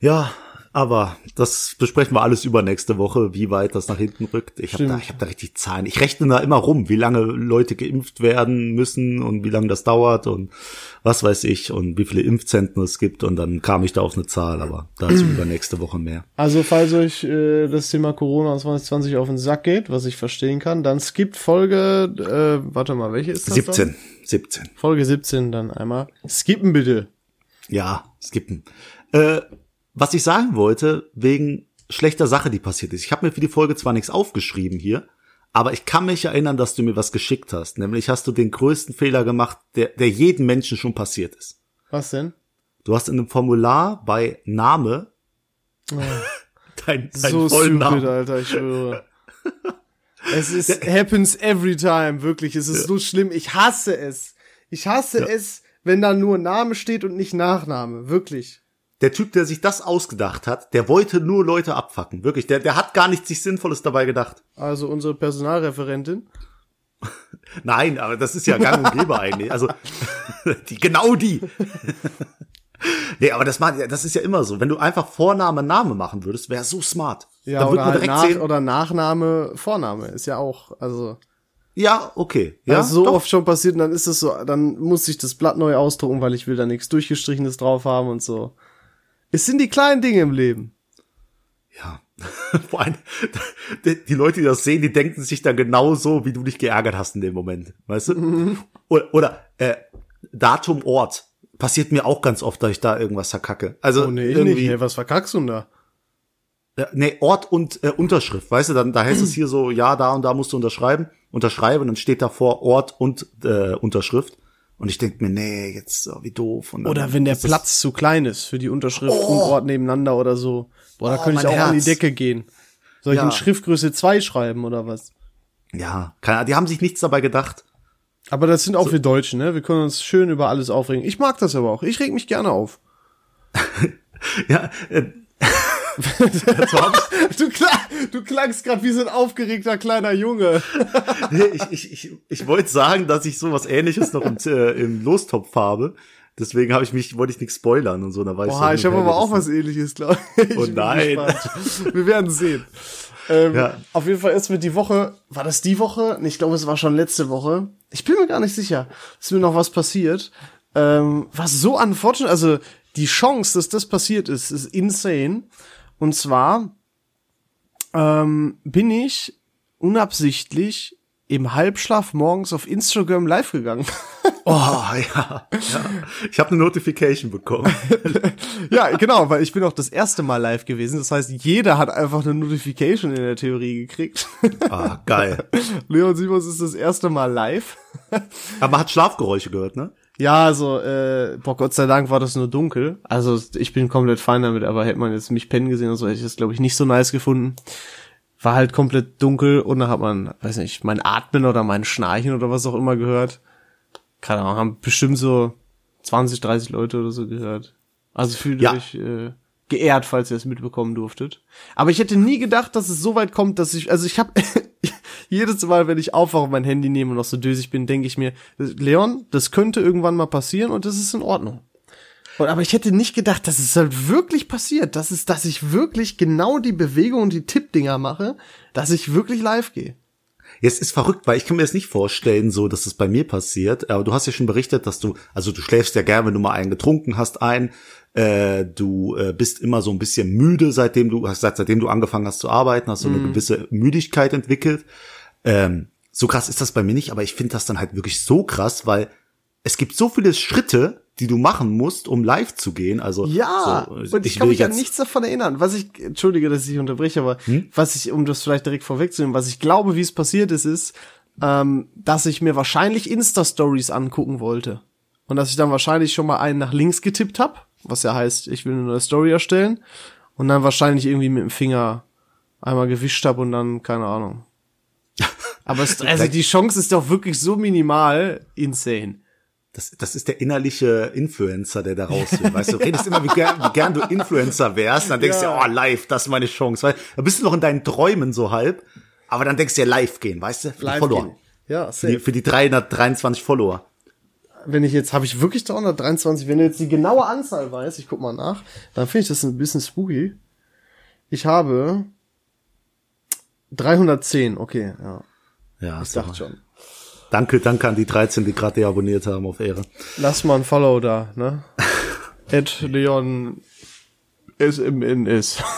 Ja, aber das besprechen wir alles übernächste Woche, wie weit das nach hinten rückt. Ich habe da, ich hab da richtig Zahlen. Ich rechne da immer rum, wie lange Leute geimpft werden müssen und wie lange das dauert und was weiß ich und wie viele Impfzentren es gibt. Und dann kam ich da auf eine Zahl, aber dazu übernächste Woche mehr. Also falls euch äh, das Thema Corona 2020 auf den Sack geht, was ich verstehen kann, dann skippt Folge, äh, warte mal, welche ist das? 17. Dann? 17. Folge 17 dann einmal. Skippen bitte. Ja, skippen. Äh, was ich sagen wollte, wegen schlechter Sache, die passiert ist. Ich habe mir für die Folge zwar nichts aufgeschrieben hier, aber ich kann mich erinnern, dass du mir was geschickt hast. Nämlich hast du den größten Fehler gemacht, der, der jedem Menschen schon passiert ist. Was denn? Du hast in einem Formular bei Name oh. dein, dein so vollen stupid. Alter, ich schwöre. es ist happens every time, wirklich. Es ist Ja. so schlimm. Ich hasse es. Ich hasse Ja. es, wenn da nur Name steht und nicht Nachname. Wirklich. Der Typ, der sich das ausgedacht hat, der wollte nur Leute abfacken. Wirklich, der, der hat gar nichts sich Sinnvolles dabei gedacht. Also unsere Personalreferentin. Nein, aber das ist ja gang und gäbe eigentlich. Also, die, genau die. nee, aber das, macht- das ist ja immer so. Wenn du einfach Vorname, Name machen würdest, wäre so smart. Ja, Dann oder, halt direkt nach, sehen, oder Nachname, Vorname. Ist ja auch, also. ja, okay. Ja, ist so doch. oft schon passiert und dann ist es so, dann muss ich das Blatt neu ausdrucken, weil ich will da nichts durchgestrichenes drauf haben und so. Es sind die kleinen Dinge im Leben. Ja. Vor allem, die, Leute, die das sehen, die denken sich dann genauso, wie du dich geärgert hast in dem Moment. Weißt du? Oder, oder äh, Datum, Ort. Passiert mir auch ganz oft, dass ich da irgendwas verkacke. Also Oh nee, irgendwie, nicht. Hey, was verkackst du denn da? Ja, nee, Ort und äh, Unterschrift, weißt du, dann da heißt es hier so, ja, da und da musst du unterschreiben, unterschreiben, und dann steht davor Ort und äh, Unterschrift. Und ich denk mir, nee, jetzt oh, wie doof. Und Oder wenn der Platz zu klein ist für die Unterschrift und Ort nebeneinander oder so. Boah, da Oh, könnte ich auch an die Herz. Decke gehen. Soll ich Ja. in Schriftgröße 2 schreiben oder was? Ja, keine, die haben sich nichts dabei gedacht. Aber das sind auch wir Deutschen, ne? Wir können uns schön über alles aufregen. Ich mag das aber auch. Ich reg mich gerne auf. Ja, äh, Du, klang, du klangst gerade wie so ein aufgeregter kleiner Junge. nee, ich, ich, ich, ich wollte sagen, dass ich sowas ähnliches noch im, äh, im Lostopf habe. Deswegen habe ich mich, wollte ich nichts spoilern und so. Da ich, Boah, so ich habe aber auch was ähnliches, glaube ich. Oh Ich nein. Wir werden sehen. Ähm, Ja. Auf jeden Fall ist mir die Woche, war das die Woche? Ich glaube, es war schon letzte Woche. Ich bin mir gar nicht sicher. Ist mir noch was passiert. Ähm, was so unfortunate, also die Chance, dass das passiert ist, ist insane. Und zwar ähm, bin ich unabsichtlich im Halbschlaf morgens auf Instagram live gegangen. Oh, ja. ja. Ich habe eine Notification bekommen. ja, genau, weil ich bin auch das erste Mal live gewesen. Das heißt, jeder hat einfach eine Notification in der Theorie gekriegt. Ah, geil. Leon Simons ist das erste Mal live. Aber man hat Schlafgeräusche gehört, ne? Ja, also, äh, boah, Gott sei Dank war das nur dunkel. Also, ich bin komplett fein damit, aber hätte man jetzt mich pennen gesehen und so, hätte ich das, glaube ich, nicht so nice gefunden. War halt komplett dunkel und dann hat man, weiß nicht, mein Atmen oder mein Schnarchen oder was auch immer gehört. Keine Ahnung, haben bestimmt so 20, 30 Leute oder so gehört. Also fühlt Ja. euch äh, geehrt, falls ihr es mitbekommen durftet. Aber ich hätte nie gedacht, dass es so weit kommt, dass ich, also ich habe jedes Mal, wenn ich aufwache und mein Handy nehme und noch so dösig bin, denke ich mir, Leon, das könnte irgendwann mal passieren und das ist in Ordnung. Und, aber ich hätte nicht gedacht, dass es halt wirklich passiert, dass es, dass ich wirklich genau die Bewegung und die Tippdinger mache, dass ich wirklich live gehe. Jetzt ist verrückt, weil ich kann mir das nicht vorstellen, so dass es bei mir passiert. Aber du hast ja schon berichtet, dass du, also du schläfst ja gern, wenn du mal einen getrunken hast, ein. Äh, du äh, bist immer so ein bisschen müde, seitdem du, seit, seitdem du angefangen hast zu arbeiten, hast du eine gewisse Müdigkeit entwickelt. Ähm, so krass ist das bei mir nicht, aber ich finde das dann halt wirklich so krass, weil es gibt so viele Schritte, die du machen musst, um live zu gehen. Also Ja, so, und ich, kann mich an nichts davon erinnern. Was ich, entschuldige, dass ich unterbreche, aber Hm? was ich, um das vielleicht direkt vorwegzunehmen, was ich glaube, wie es passiert ist, ist, ähm, dass ich mir wahrscheinlich Insta-Stories angucken wollte. Und dass ich dann wahrscheinlich schon mal einen nach links getippt habe, was ja heißt, ich will eine neue Story erstellen. Und dann wahrscheinlich irgendwie mit dem Finger einmal gewischt habe und dann, keine Ahnung. Aber es, also die Chance ist doch wirklich so minimal, insane. Das, das ist der innerliche Influencer, der da raus will. Weißt du, du redest immer, wie gern, wie gern du Influencer wärst. Dann denkst Ja. du, oh, live, das ist meine Chance. Weil, da bist du noch in deinen Träumen so halb. Aber dann denkst du ja live gehen, weißt du? Live Follower. gehen. Ja, Für die, für die 323 Follower. Wenn ich jetzt, habe ich wirklich 323, wenn du jetzt die genaue Anzahl weißt, ich guck mal nach, dann finde ich das ein bisschen spooky. Ich habe 310, okay, ja. Ja, Ich dachte schon. Danke, danke an die 13, die gerade abonniert haben auf Ehre. Lass mal ein Follow da, ne? Ed Leon SMNS.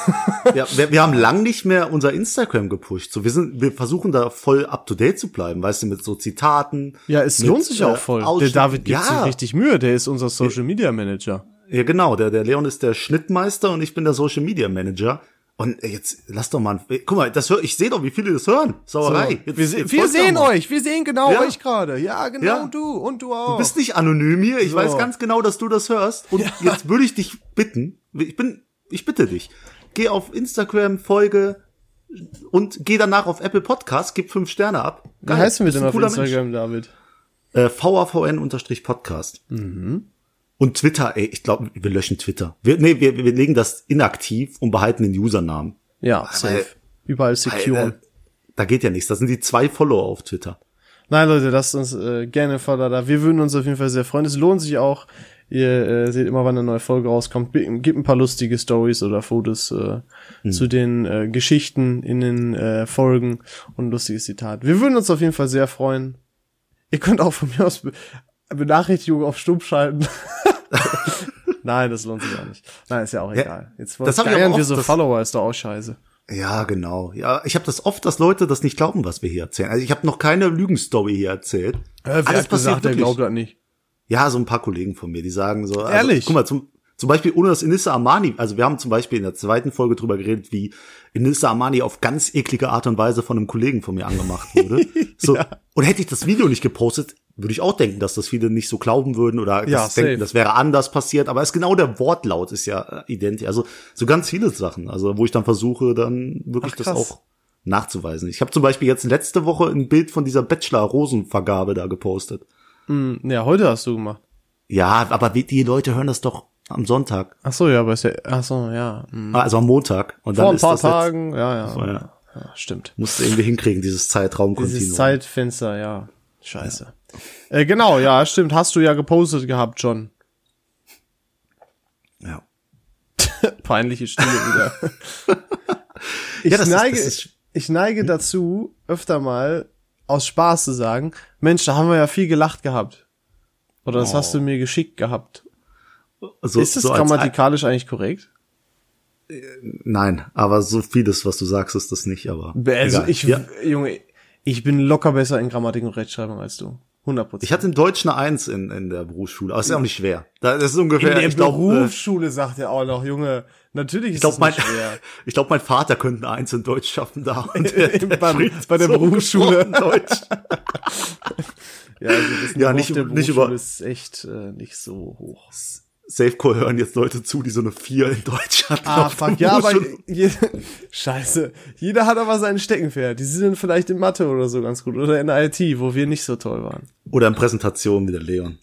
Ja, wir, wir haben lang nicht mehr unser Instagram gepusht. So, wir sind, wir versuchen da voll up to date zu bleiben, weißt du, mit so Zitaten. Ja, es mit, lohnt sich auch äh, voll. Der Ausschnitten. David gibt ja, sich richtig Mühe, der ist unser Social Media Manager. Ja, genau. Der, der Leon ist der Schnittmeister und ich bin der Social Media Manager. Und jetzt lass doch mal, guck mal, das hör, ich sehe doch, wie viele das hören. Sauerei. Jetzt- wir jetzt wir sehen euch, wir sehen genau Ja. euch gerade. Ja, genau Ja. du und du auch. Du bist nicht anonym hier. Ich So. weiß ganz genau, dass du das hörst. Und jetzt würde ich dich bitten, ich bin, ich bitte dich, geh auf Instagram, folge und geh danach auf Apple Podcast, gib fünf Sterne ab. Wie heißen wir denn auf Instagram, David? Mensch. Äh, VAVN-Podcast. Mhm. Und Twitter, ey, ich glaube, wir löschen Twitter. Wir, nee, wir, wir legen das inaktiv und behalten den Usernamen. Ja, safe. Überall secure. Äh, da geht ja nichts. Das sind die zwei Follower auf Twitter. Nein, Leute, lasst uns äh, gerne Follower da. Wir würden uns auf jeden Fall sehr freuen. Es lohnt sich auch. Ihr äh, seht immer, wann eine neue Folge rauskommt. Gibt ein paar lustige Stories oder Fotos äh, Hm. zu den äh, Geschichten in den äh, Folgen und ein lustiges Zitat. Wir würden uns auf jeden Fall sehr freuen. Ihr könnt auch von mir aus Be Benachrichtigungen auf Stumm schalten. Nein, das lohnt sich auch nicht. Nein, ist ja auch egal. Jetzt das hab ich aber geiern wir oft, so das- Follower, ist doch auch scheiße. Ja, genau. Ja, ich habe das oft, dass Leute das nicht glauben, was wir hier erzählen. Also ich habe noch keine Lügenstory hier erzählt. Äh, wer hat gesagt, der glaubt das nicht. Ja, so ein paar Kollegen von mir, die sagen so. Also, Ehrlich? Guck mal, zum, zum Beispiel ohne das Inissa Armani, also wir haben zum Beispiel in der zweiten Folge drüber geredet, wie Inissa Armani auf ganz eklige Art und Weise von einem Kollegen von mir angemacht wurde. So, und hätte ich das Video nicht gepostet, würde ich auch denken, dass das viele nicht so glauben würden oder Ja, das denken, das wäre anders passiert. Aber es ist genau der Wortlaut ist ja äh, identisch. Also so ganz viele Sachen, also wo ich dann versuche, dann wirklich Ach, das auch nachzuweisen. Ich habe zum Beispiel jetzt letzte Woche ein Bild von dieser Bachelor-Rosenvergabe da gepostet. Hm, ja, heute hast du gemacht. Ja, aber die Leute hören das doch am Sonntag. Ach so, ja, aber ist ja, ach so, ja. Hm. Also am Montag. Und dann Vor ein ist paar Tagen, ja, ja, So, ja. ja. ja. Stimmt. musst du irgendwie hinkriegen, dieses Zeitraumkontinuum. Dieses Zeitfenster, ja. Scheiße. Äh, genau, ja, stimmt. Hast du ja gepostet gehabt, John. Ja. Peinliche Stille wieder. ich, Ja, das ist- neige, das ist- ich neige dazu, öfter mal aus Spaß zu sagen, Mensch, da haben wir ja viel gelacht gehabt. Oder das Oh. hast du mir geschickt gehabt. So, ist das so grammatikalisch eigentlich korrekt? Nein, aber so vieles, was du sagst, ist das nicht, aber. Also egal. ich, ja. Junge, ich bin locker besser in Grammatik und Rechtschreibung als du. 100 Prozent. Ich hatte in Deutsch eine Eins in, in der Berufsschule, aber ist ja auch nicht schwer. Da- Das ist ungefähr, in der ich glaube, Berufsschule sagt er auch noch, Junge, natürlich ist ich glaube, das mein, schwer. ich glaube, mein Vater könnte eine Eins in Deutsch schaffen da. Und der, Im- der spricht bei der so Berufsschule. Deutsch. Ja, also das Ja, nicht der über- nicht Berufsschule über- ist echt äh, nicht so hoch. Safecore hören jetzt Leute zu, die so eine Vier in Deutsch hatten. Ah, fuck, ja, aber je, scheiße. Jeder hat aber seinen Steckenpferd. Die sind vielleicht in Mathe oder so ganz gut oder in IT, wo wir nicht so toll waren. Oder in Präsentationen wie der Leon.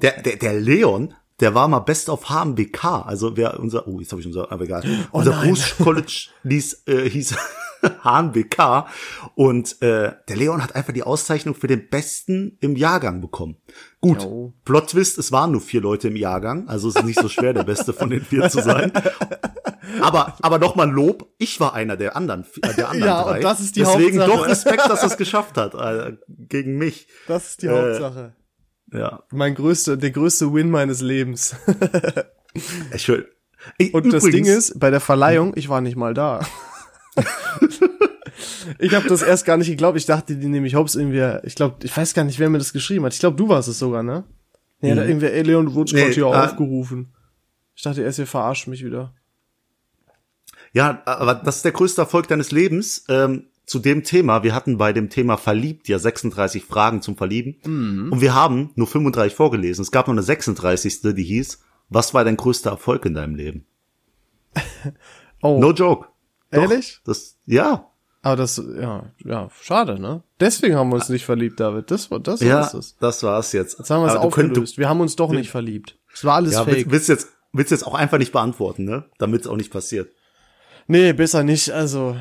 Der, der, der Leon, der war mal Best of HMBK. Also wer unser, oh, jetzt habe ich unser, aber egal. unser Oh nein. Berufscollege hieß, äh, hieß HMBK. Und äh, der Leon hat einfach die Auszeichnung für den Besten im Jahrgang bekommen. Gut, Jo. Plot Twist, es waren nur vier Leute im Jahrgang, also es ist nicht so schwer, der Beste von den vier zu sein. Aber, aber noch mal ein Lob, ich war einer der anderen, äh, der anderen Ja, und drei. das ist die Deswegen Hauptsache. doch Respekt, dass er es geschafft hat, äh, gegen mich. Das ist die Äh, Hauptsache. Ja, Mein größter, der größte Win meines Lebens. ich will. Ich, Und das Ding ist, bei der Verleihung, ich war nicht mal da. Ich habe das erst gar nicht geglaubt. Ich dachte, die nehme ich hops irgendwie. Ich glaube, ich weiß gar nicht, wer mir das geschrieben hat. Ich glaube, du warst es sogar, ne? Ja, da irgendwer, ey, Leon Wutsch Nee, hier ah. aufgerufen. Ich dachte erst, ihr verarscht mich wieder. Ja, aber das ist der größte Erfolg deines Lebens. Ähm, zu dem Thema, wir hatten bei dem Thema Verliebt ja 36 Fragen zum Verlieben. Mhm. Und wir haben nur 35 vorgelesen. Es gab noch eine 36. die hieß, was war dein größter Erfolg in deinem Leben? Oh, No joke. Doch, ehrlich? Das, ja. Aber das, ja, ja, schade, ne? Deswegen haben wir uns nicht verliebt, David. Das war, das Ja, ist es. das war's jetzt. Jetzt haben wir es du könnt- aufgelöst. Wir haben uns doch nicht verliebt. Es war alles Ja, fake. willst, willst jetzt, willst jetzt auch einfach nicht beantworten, ne? Damit es auch nicht passiert. Nee, besser nicht. Also,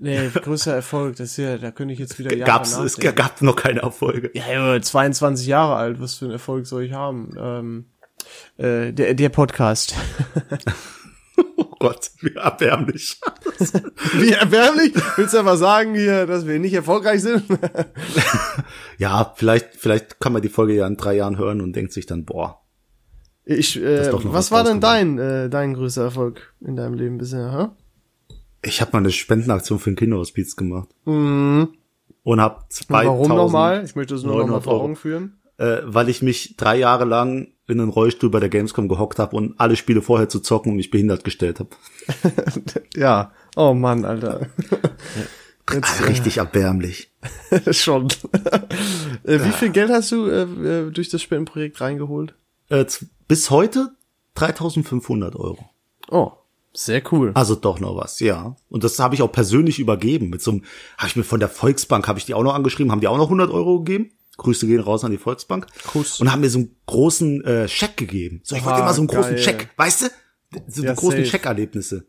Nee, größter Erfolg, das hier, da könnte ich jetzt wieder Jahre Gab's, es gab noch keine Erfolge. Ja, ja, 22 Jahre alt, was für einen Erfolg soll ich haben? Ähm, äh, der, der Podcast. Oh Gott, wie erbärmlich. Wie erbärmlich? Willst du aber sagen hier, dass wir nicht erfolgreich sind? Ja, vielleicht, vielleicht kann man die Folge ja in drei Jahren hören und denkt sich dann, boah, Ich, äh, was was war denn dein, äh, dein größter Erfolg in deinem Leben bisher, hä? ich habe mal eine Spendenaktion für ein Kinderhospiz gemacht Mhm. und habe zwei Warum nochmal? Ich möchte es nur nochmal 900 vor. Augen führen. Äh, weil ich mich drei Jahre lang in einen Rollstuhl bei der Gamescom gehockt habe und alle Spiele vorher zu zocken und mich behindert gestellt habe. Ja. Oh Mann, Alter. Ah, Richtig erbärmlich. Schon. äh, wie viel Geld hast du äh, äh, durch das Spendenprojekt reingeholt? Äh, bis heute 3500 Euro. Oh, sehr cool. Also doch noch was, ja. Und das habe ich auch persönlich übergeben. Mit so einem, habe ich mir von der Volksbank, habe ich die auch noch angeschrieben, haben die auch noch 100 Euro gegeben. Grüße gehen raus an die Volksbank. Kuss. Und haben mir so einen großen äh, Scheck gegeben. So, ich wollte Ah, immer so einen großen geil. Check, weißt du? So Ja, großen safe. Checkerlebnisse.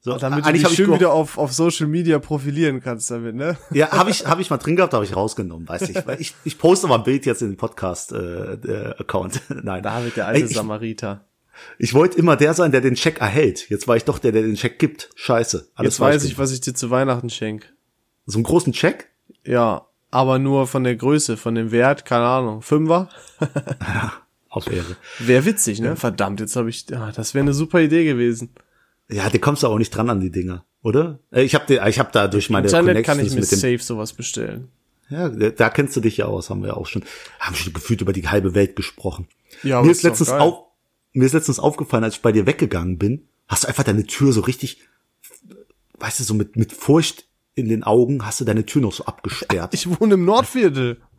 So, Damit du dich schön wieder auf, auf Social Media profilieren kannst damit, ne? Ja, habe ich, hab ich mal drin gehabt, habe ich rausgenommen, weiß ich. Ich, ich poste mal ein Bild jetzt in den Podcast-Account. Nein. David, der alte ich, Samariter. ich wollte immer der sein, der den Check erhält. Jetzt war ich doch der, der den Check gibt. Scheiße. Alles Jetzt weiß ich, was ich dir zu Weihnachten schenk. So einen großen Check? Ja, aber nur von der Größe, von dem Wert, keine Ahnung, Fünfer? Auf Ehre. Wäre witzig, ne? Verdammt, jetzt habe ich, ah, das wäre eine super Idee gewesen. Ja, du kommst aber auch nicht dran an die Dinger, oder? Äh, Ich habe ich hab da durch meine Internet kann ich Connections mir mit dem, safe sowas bestellen. ja, da kennst du dich ja aus, haben wir ja auch schon, haben schon gefühlt über die halbe Welt gesprochen. Ja, mir aber ist ist letztens auf, mir ist letztens aufgefallen, als ich bei dir weggegangen bin, hast du einfach deine Tür so richtig, weißt du, so mit, mit Furcht in den Augen hast du deine Tür noch so abgesperrt. Ich wohne im Nordviertel.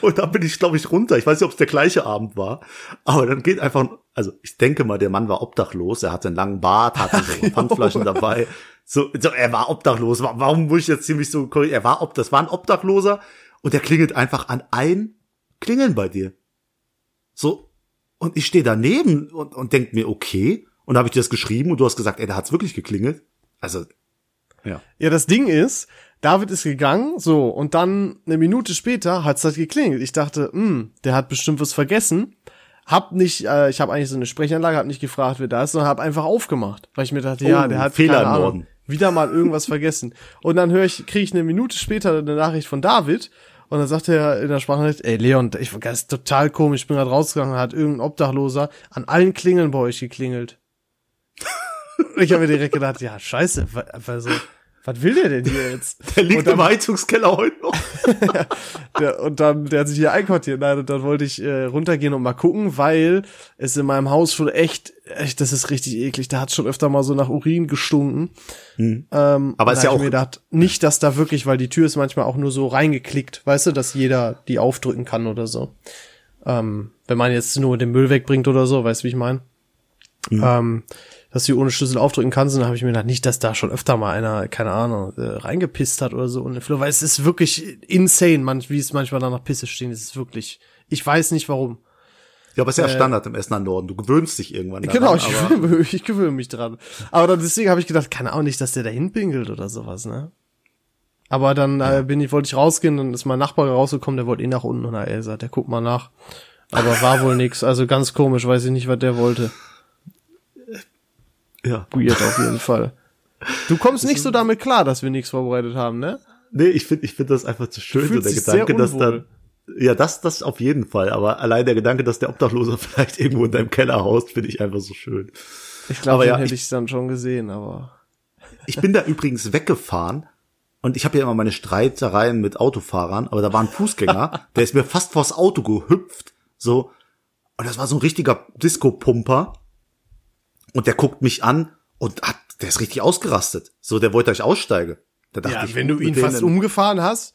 Und da bin ich, glaube ich, runter. Ich weiß nicht, ob es der gleiche Abend war. Aber dann geht einfach, also ich denke mal, der Mann war obdachlos. Er hatte einen langen Bart, hatte so Pfandflaschen dabei. So, so, er war obdachlos. Wa- Warum muss ich jetzt ziemlich so, er war ob, das war ein Obdachloser und der klingelt einfach an ein Klingeln bei dir. So, und ich stehe daneben und, und denk mir, okay. Und habe ich dir das geschrieben und du hast gesagt, ey, da hat's wirklich geklingelt. Also, ja. Ja, das Ding ist, David ist gegangen, so, und dann eine Minute später hat's halt geklingelt. Ich dachte, hm, der hat bestimmt was vergessen. Hab nicht, äh, ich habe eigentlich so eine Sprechanlage, hab nicht gefragt, wer da ist, sondern hab einfach aufgemacht, weil ich mir dachte, ja, Oh, der hat Fehler keine im Ahnung, wieder mal irgendwas vergessen. Und dann höre ich, kriege ich eine Minute später eine Nachricht von David und dann sagt er in der Sprachnachricht, ey Leon, ich war ganz total komisch, ich bin gerade rausgegangen, hat irgendein Obdachloser an allen Klingeln bei euch geklingelt. Ich habe mir direkt gedacht, ja, scheiße, also, was will der denn hier jetzt? Der liegt dann- im Heizungskeller heute noch. Der, und dann, der hat sich hier einquartiert. Nein, und dann wollte ich äh, runtergehen und mal gucken, weil es in meinem Haus schon echt, echt, das ist richtig eklig. Da hat schon öfter mal so nach Urin gestunken. Ähm, Hm. Aber und ist ja auch- mir gedacht, nicht, dass da wirklich, weil die Tür ist manchmal auch nur so reingeklickt, weißt du, dass jeder die aufdrücken kann oder so. Ähm, wenn man jetzt nur den Müll wegbringt oder so, weißt du, wie ich meine? Hm. Ähm, dass du ohne Schlüssel aufdrücken kannst, und dann habe ich mir gedacht, nicht, dass da schon öfter mal einer, keine Ahnung, äh, reingepisst hat oder so den Flur, weil es ist wirklich insane, man, wie es manchmal da nach Pisse stehen, es ist wirklich, ich weiß nicht warum. Ja, aber ist ja Standard im Essener Norden. Du gewöhnst dich irgendwann daran. Äh, genau, ich gewöhne, ich gewöhne mich dran. Aber dann deswegen habe ich gedacht, keine Ahnung, nicht, dass der da hinpinkelt oder sowas, ne? Aber dann äh, bin ich, wollte ich rausgehen, dann ist mein Nachbar rausgekommen, der wollte eh nach unten und er gesagt, der guckt mal nach. Aber war wohl nix, also ganz komisch, weiß ich nicht, was der wollte. Ja. Weird auf jeden Fall. Du kommst nicht so damit klar, dass wir nichts vorbereitet haben, ne? Nee, ich finde ich finde das einfach zu schön, so der Gedanke, dass dann. Ja, das, das auf jeden Fall. Aber allein der Gedanke, dass der Obdachlose vielleicht irgendwo in deinem Keller haust, finde ich einfach so schön. Ich glaube, ja, hätte ich- ich dann schon gesehen, aber. Ich bin da übrigens weggefahren und ich habe ja immer meine Streitereien mit Autofahrern, aber da war ein Fußgänger, der ist mir fast vors Auto gehüpft, so. Und das war so ein richtiger Disco-Pumper. Und der guckt mich an und hat, der ist richtig ausgerastet. So, der wollte, dass ich aussteige. Da dachte Ja, ich, wenn du ihn fast umgefahren hast,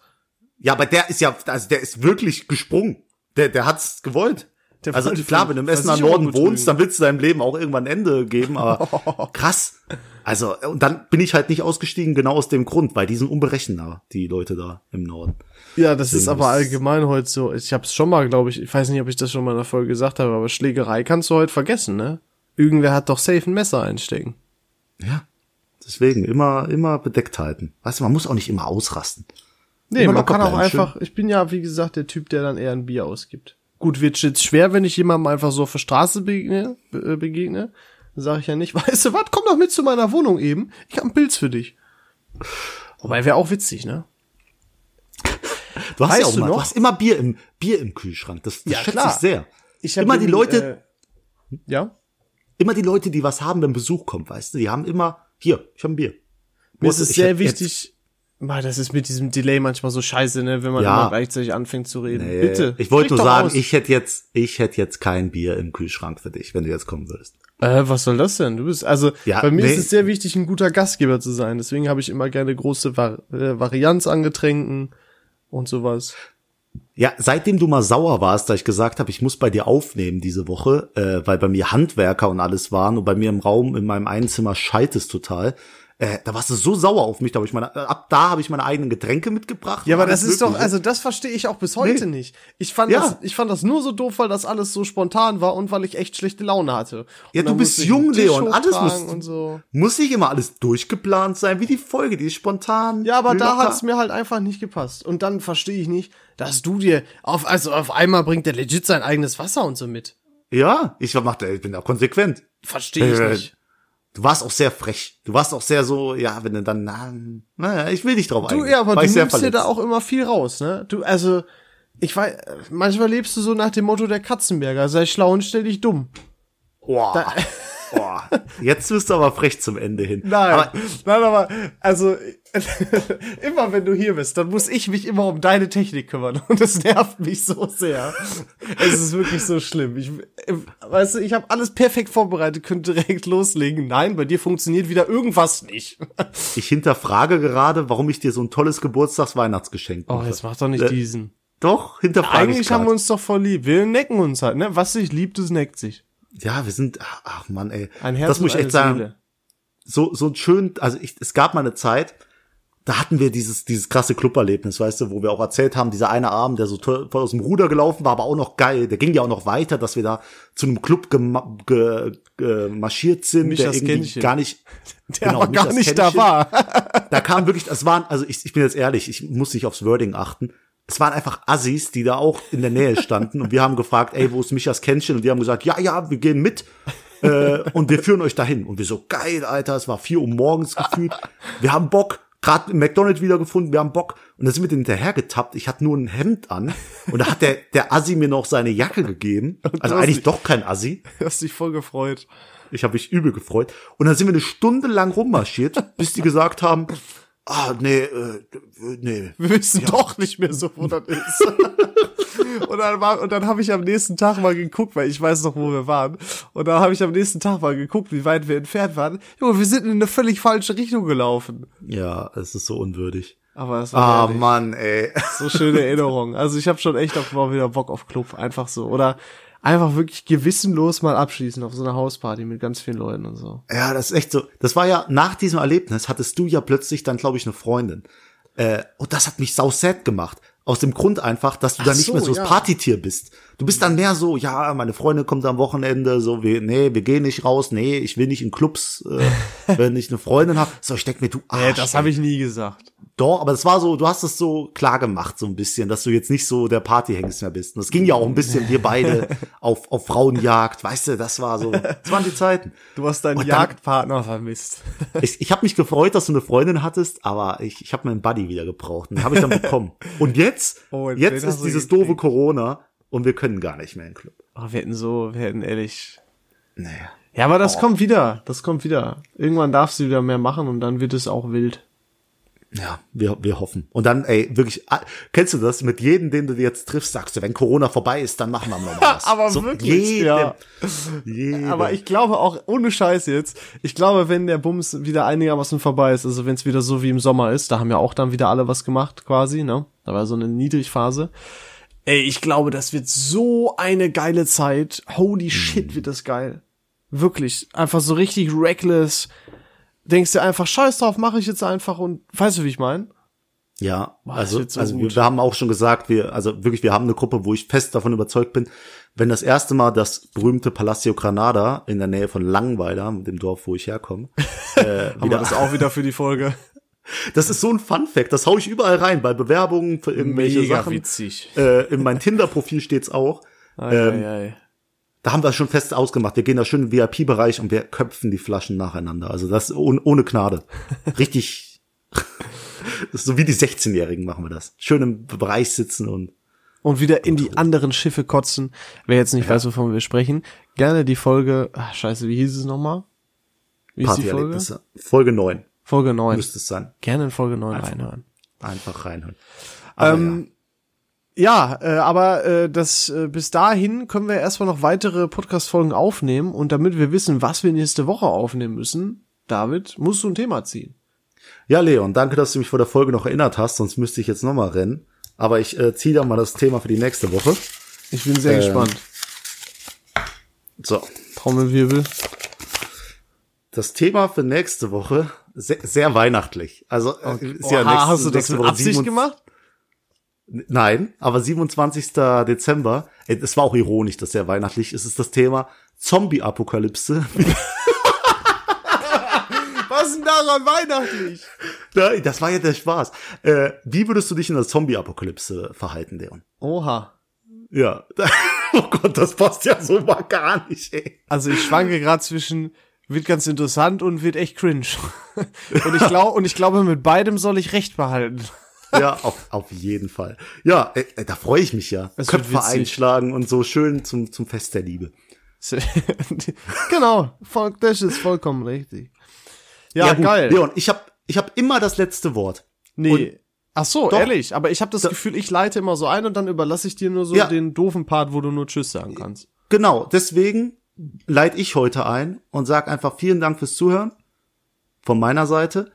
Ja, aber der ist ja, also der ist wirklich gesprungen. Der, der hat's gewollt. Der also klar, wenn du im Essener Norden wohnst, dann willst du deinem Leben auch irgendwann ein Ende geben, aber krass. Also, und dann bin ich halt nicht ausgestiegen, genau aus dem Grund, weil die sind unberechenbar, die Leute da im Norden. Ja, das ist Deswegen aber ist- allgemein heute so. Ich habe es schon mal, glaube ich, ich weiß nicht, ob ich das schon mal in der Folge gesagt habe, aber Schlägerei kannst du heute vergessen, ne? Irgendwer hat doch safe ein Messer einstecken. Ja. Deswegen immer, immer bedeckt halten. Weißt du, man muss auch nicht immer ausrasten. Nee, Immer man kann auch schön. einfach, ich bin ja, wie gesagt, der Typ, der dann eher ein Bier ausgibt. Gut, wird jetzt schwer, wenn ich jemandem einfach so auf der Straße begegne, be äh, begegne. Dann sage ich ja nicht, weißt du was, komm doch mit zu meiner Wohnung eben. Ich hab einen Pilz für dich. Wobei wäre auch witzig, ne? Du hast Weißt ja auch du mal, noch? du hast immer Bier im, Bier im Kühlschrank. Das, das Ja, schätze klar. ich sehr. Ich Immer die Leute- Äh, ja? Immer die Leute, die was haben, wenn Besuch kommt, weißt du, die haben immer, hier, ich habe ein Bier. Mir ist es sehr hab wichtig, Boah, das ist mit diesem Delay manchmal so scheiße, ne, wenn man Ja. immer gleichzeitig anfängt zu reden. Nee, Bitte. Ich wollte nur sagen, aus. ich hätte jetzt, ich hätte jetzt kein Bier im Kühlschrank für dich, wenn du jetzt kommen würdest. Äh, was soll das denn? Du bist, also, Ja, bei mir nee. ist es sehr wichtig, ein guter Gastgeber zu sein. Deswegen habe ich immer gerne große Var äh, Varianz an Getränken und sowas. Ja, seitdem du mal sauer warst, da ich gesagt habe, ich muss bei dir aufnehmen diese Woche, äh, weil bei mir Handwerker und alles waren und bei mir im Raum in meinem einen Zimmer schallt es total. Äh, da warst du so sauer auf mich, da hab ich meine, ab da habe ich meine eigenen Getränke mitgebracht. Ja, aber das ist doch, Mögliche. also das verstehe ich auch bis heute Nee. nicht. Ich fand Ja. das, ich fand das nur so doof, weil das alles so spontan war und weil ich echt schlechte Laune hatte. Ja, du bist jung, Leon, alles muss- so. muss nicht immer alles durchgeplant sein, wie die Folge, die ist spontan. Ja, aber da locker. hat's mir halt einfach nicht gepasst. Und dann verstehe ich nicht, dass du dir auf, also auf einmal bringt der legit sein eigenes Wasser und so mit. Ja, ich mach, ich bin da konsequent. Verstehe ich Äh, nicht. Du warst auch sehr frech. Du warst auch sehr so, ja, wenn du dann, na, naja, ich will dich drauf Du, eingehen. ja, aber War du nimmst dir da auch immer viel raus, ne? Du, also, ich weiß, manchmal lebst du so nach dem Motto der Katzenberger, sei schlau und stell dich dumm. Boah. Boah. Jetzt bist du aber frech zum Ende hin. Nein, Aber nein, aber, also, immer wenn du hier bist, dann muss ich mich immer um deine Technik kümmern und das nervt mich so sehr. es ist wirklich so schlimm. Ich, weißt du, ich habe alles perfekt vorbereitet, könnte direkt loslegen. Nein, bei dir funktioniert wieder irgendwas nicht. ich hinterfrage gerade, warum ich dir so ein tolles Geburtstags-Weihnachtsgeschenk Oh, mache. jetzt mach doch nicht Äh, diesen. Doch, hinterfrage Eigentlich ich haben wir uns doch voll lieb. Wir necken uns halt, ne? Was sich liebt, das neckt sich. Ja, wir sind, ach, ach Mann, ey. Ein Herz das muss ich echt sagen. Seele. so, so ein schön, also ich, es gab mal eine Zeit, da hatten wir dieses, dieses krasse Club-Erlebnis, weißt du, wo wir auch erzählt haben, dieser eine Abend, der so toll, voll aus dem Ruder gelaufen war, aber auch noch geil, der ging ja auch noch weiter, dass wir da zu einem Club gema- ge, ge, marschiert sind, der Michas irgendwie Kännchen. gar nicht, Der aber gar nicht da Kännchen. war. da kam wirklich, es waren, also ich, ich bin jetzt ehrlich, ich muss nicht aufs Wording achten. Es waren einfach Assis, die da auch in der Nähe standen und wir haben gefragt, ey, wo ist Michas Kännchen? Und die haben gesagt, ja, ja, wir gehen mit äh, und wir führen euch dahin. Und wir so, geil, Alter, es war vier Uhr morgens gefühlt. Wir haben Bock, gerade im McDonald's wiedergefunden, wir haben Bock. Und dann sind wir denen hinterhergetappt. Ich hatte nur ein Hemd an und da hat der, der Assi mir noch seine Jacke gegeben. Also eigentlich dich- doch kein Assi. Du hast dich voll gefreut. Ich habe mich übel gefreut. Und dann sind wir eine Stunde lang rummarschiert, bis die gesagt haben, ah, nee, äh, nee. Wir wissen doch nicht mehr so, wo das ist. und dann, war, und dann habe ich am nächsten Tag mal geguckt, weil ich weiß noch, wo wir waren. Und dann habe ich am nächsten Tag mal geguckt, wie weit wir entfernt waren. Junge, wir sind in eine völlig falsche Richtung gelaufen. Ja, es ist so unwürdig. Aber es war Ah, herrlich. Mann, ey. so schöne Erinnerungen. Also ich habe schon echt auch mal wieder Bock auf Club, einfach so. Oder einfach wirklich gewissenlos mal abschließen auf so einer Hausparty mit ganz vielen Leuten und so. Ja, das ist echt so. Das war ja nach diesem Erlebnis hattest du ja plötzlich dann, glaube ich, eine Freundin. Äh, und das hat mich sau sad gemacht. Aus dem Grund einfach, dass du Ach dann nicht so, mehr so das ja. Partytier bist. Du bist dann mehr so, ja, meine Freundin kommt am Wochenende, so, wir, nee, wir gehen nicht raus, nee, ich will nicht in Clubs, äh, wenn ich eine Freundin habe. So, ich denk mir, du Arsch. Nee, das habe ich nie gesagt. Doch, aber das war so, du hast es so klar gemacht, so ein bisschen, dass du jetzt nicht so der Partyhengst mehr bist. Und das ging ja auch ein bisschen, wir beide auf, auf Frauenjagd, weißt du, das war so, das waren die Zeiten. Du hast deinen dann- Jagdpartner vermisst. Ich, ich habe mich gefreut, dass du eine Freundin hattest, aber ich, ich habe meinen Buddy wieder gebraucht. Den habe ich dann bekommen. Und jetzt, Oh, jetzt ist dieses gekriegt. doofe Corona und wir können gar nicht mehr in den Club. Oh, wir hätten so, wir hätten ehrlich. Naja. Ja, aber das kommt wieder. Das kommt wieder. Irgendwann darfst du wieder mehr machen und dann wird es auch wild. Ja, wir, wir hoffen. Und dann, ey, wirklich, ah, kennst du das? Mit jedem, den du jetzt triffst, sagst du, wenn Corona vorbei ist, dann machen wir mal was. Aber wirklich, jedem, ja. jedem. Aber ich glaube auch, ohne Scheiß jetzt, ich glaube, wenn der Bums wieder einigermaßen vorbei ist, also wenn es wieder so wie im Sommer ist, da haben ja auch dann wieder alle was gemacht quasi, ne? Da war so eine Niedrigphase. Ey, ich glaube, das wird so eine geile Zeit. Holy shit, wird das geil. Wirklich. Einfach so richtig reckless. Denkst du einfach, scheiß drauf, mache ich jetzt einfach und weißt du, wie ich meine? Ja, Boah, also, so also wir, gut. wir haben auch schon gesagt, wir, also wirklich, wir haben eine Gruppe, wo ich fest davon überzeugt bin, wenn das erste Mal das berühmte Palacio Granada in der Nähe von Langweiler, dem Dorf, wo ich herkomme, äh, Haben wir das auch wieder für die Folge. Das ist so ein Fun Fact, das hau ich überall rein, bei Bewerbungen für irgendwelche Mega Sachen. witzig. Äh, in meinem Tinder-Profil steht's auch. Ei, ähm, ei, ei. Da haben wir schon fest ausgemacht. Wir gehen da schön im VIP-Bereich und wir köpfen die Flaschen nacheinander. Also das ohne, ohne Gnade. Richtig. so wie die 16-Jährigen machen wir das. Schön im Bereich sitzen und und wieder in die anderen Schiffe kotzen. Wer jetzt nicht ja. weiß, wovon wir sprechen, gerne die Folge, ach, scheiße, wie hieß es nochmal? Wie ist die Folge? Folge 9. Folge 9. Müsste es sein. Gerne in Folge 9 einfach, reinhören. Einfach reinhören. ähm, ja, ja äh, aber äh, das äh, bis dahin können wir erstmal noch weitere Podcast-Folgen aufnehmen und damit wir wissen, was wir nächste Woche aufnehmen müssen, David, musst du ein Thema ziehen. Ja, Leon, danke, dass du mich vor der Folge noch erinnert hast, sonst müsste ich jetzt nochmal rennen. Aber ich äh, ziehe da mal das Thema für die nächste Woche. Ich bin sehr ähm, gespannt. So. Trommelwirbel. Das Thema für nächste Woche sehr, sehr weihnachtlich. Also äh, okay. ist ja Oha, nächste, hast du das mit Woche Absicht 7, gemacht? Nein, aber 27. Dezember, es war auch ironisch, dass sehr weihnachtlich ist, ist das Thema Zombie-Apokalypse. Was ist denn daran weihnachtlich? Das war ja der Spaß. Äh, wie würdest du dich in der Zombie-Apokalypse verhalten, Leon? Oha. Ja. Oh Gott, das passt ja so mal gar nicht, ey. Also ich schwanke gerade zwischen wird ganz interessant und wird echt cringe. und ich glaube, und ich glaube, mit beidem soll ich recht behalten. ja, auf, auf jeden Fall. Ja, äh, da freue ich mich ja. Es Köpfe einschlagen und so schön zum, zum Fest der Liebe. genau, das ist vollkommen richtig. Ja, ja geil. Leon, ich habe ich hab immer das letzte Wort. Nee. Und Ach so, doch, ehrlich. Aber ich habe das da, Gefühl, ich leite immer so ein und dann überlasse ich dir nur so ja. den doofen Part, wo du nur Tschüss sagen kannst. Genau, deswegen leite ich heute ein und sag einfach vielen Dank fürs Zuhören von meiner Seite.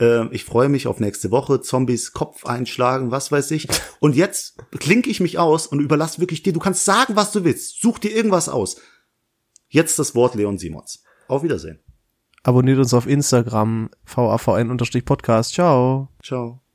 Äh, ich freue mich auf nächste Woche. Zombies Kopf einschlagen, was weiß ich. Und jetzt klinke ich mich aus und überlasse wirklich dir. Du kannst sagen, was du willst. Such dir irgendwas aus. Jetzt das Wort Leon Simons. Auf Wiedersehen. Abonniert uns auf Instagram, VAVN-Podcast. Ciao. Ciao.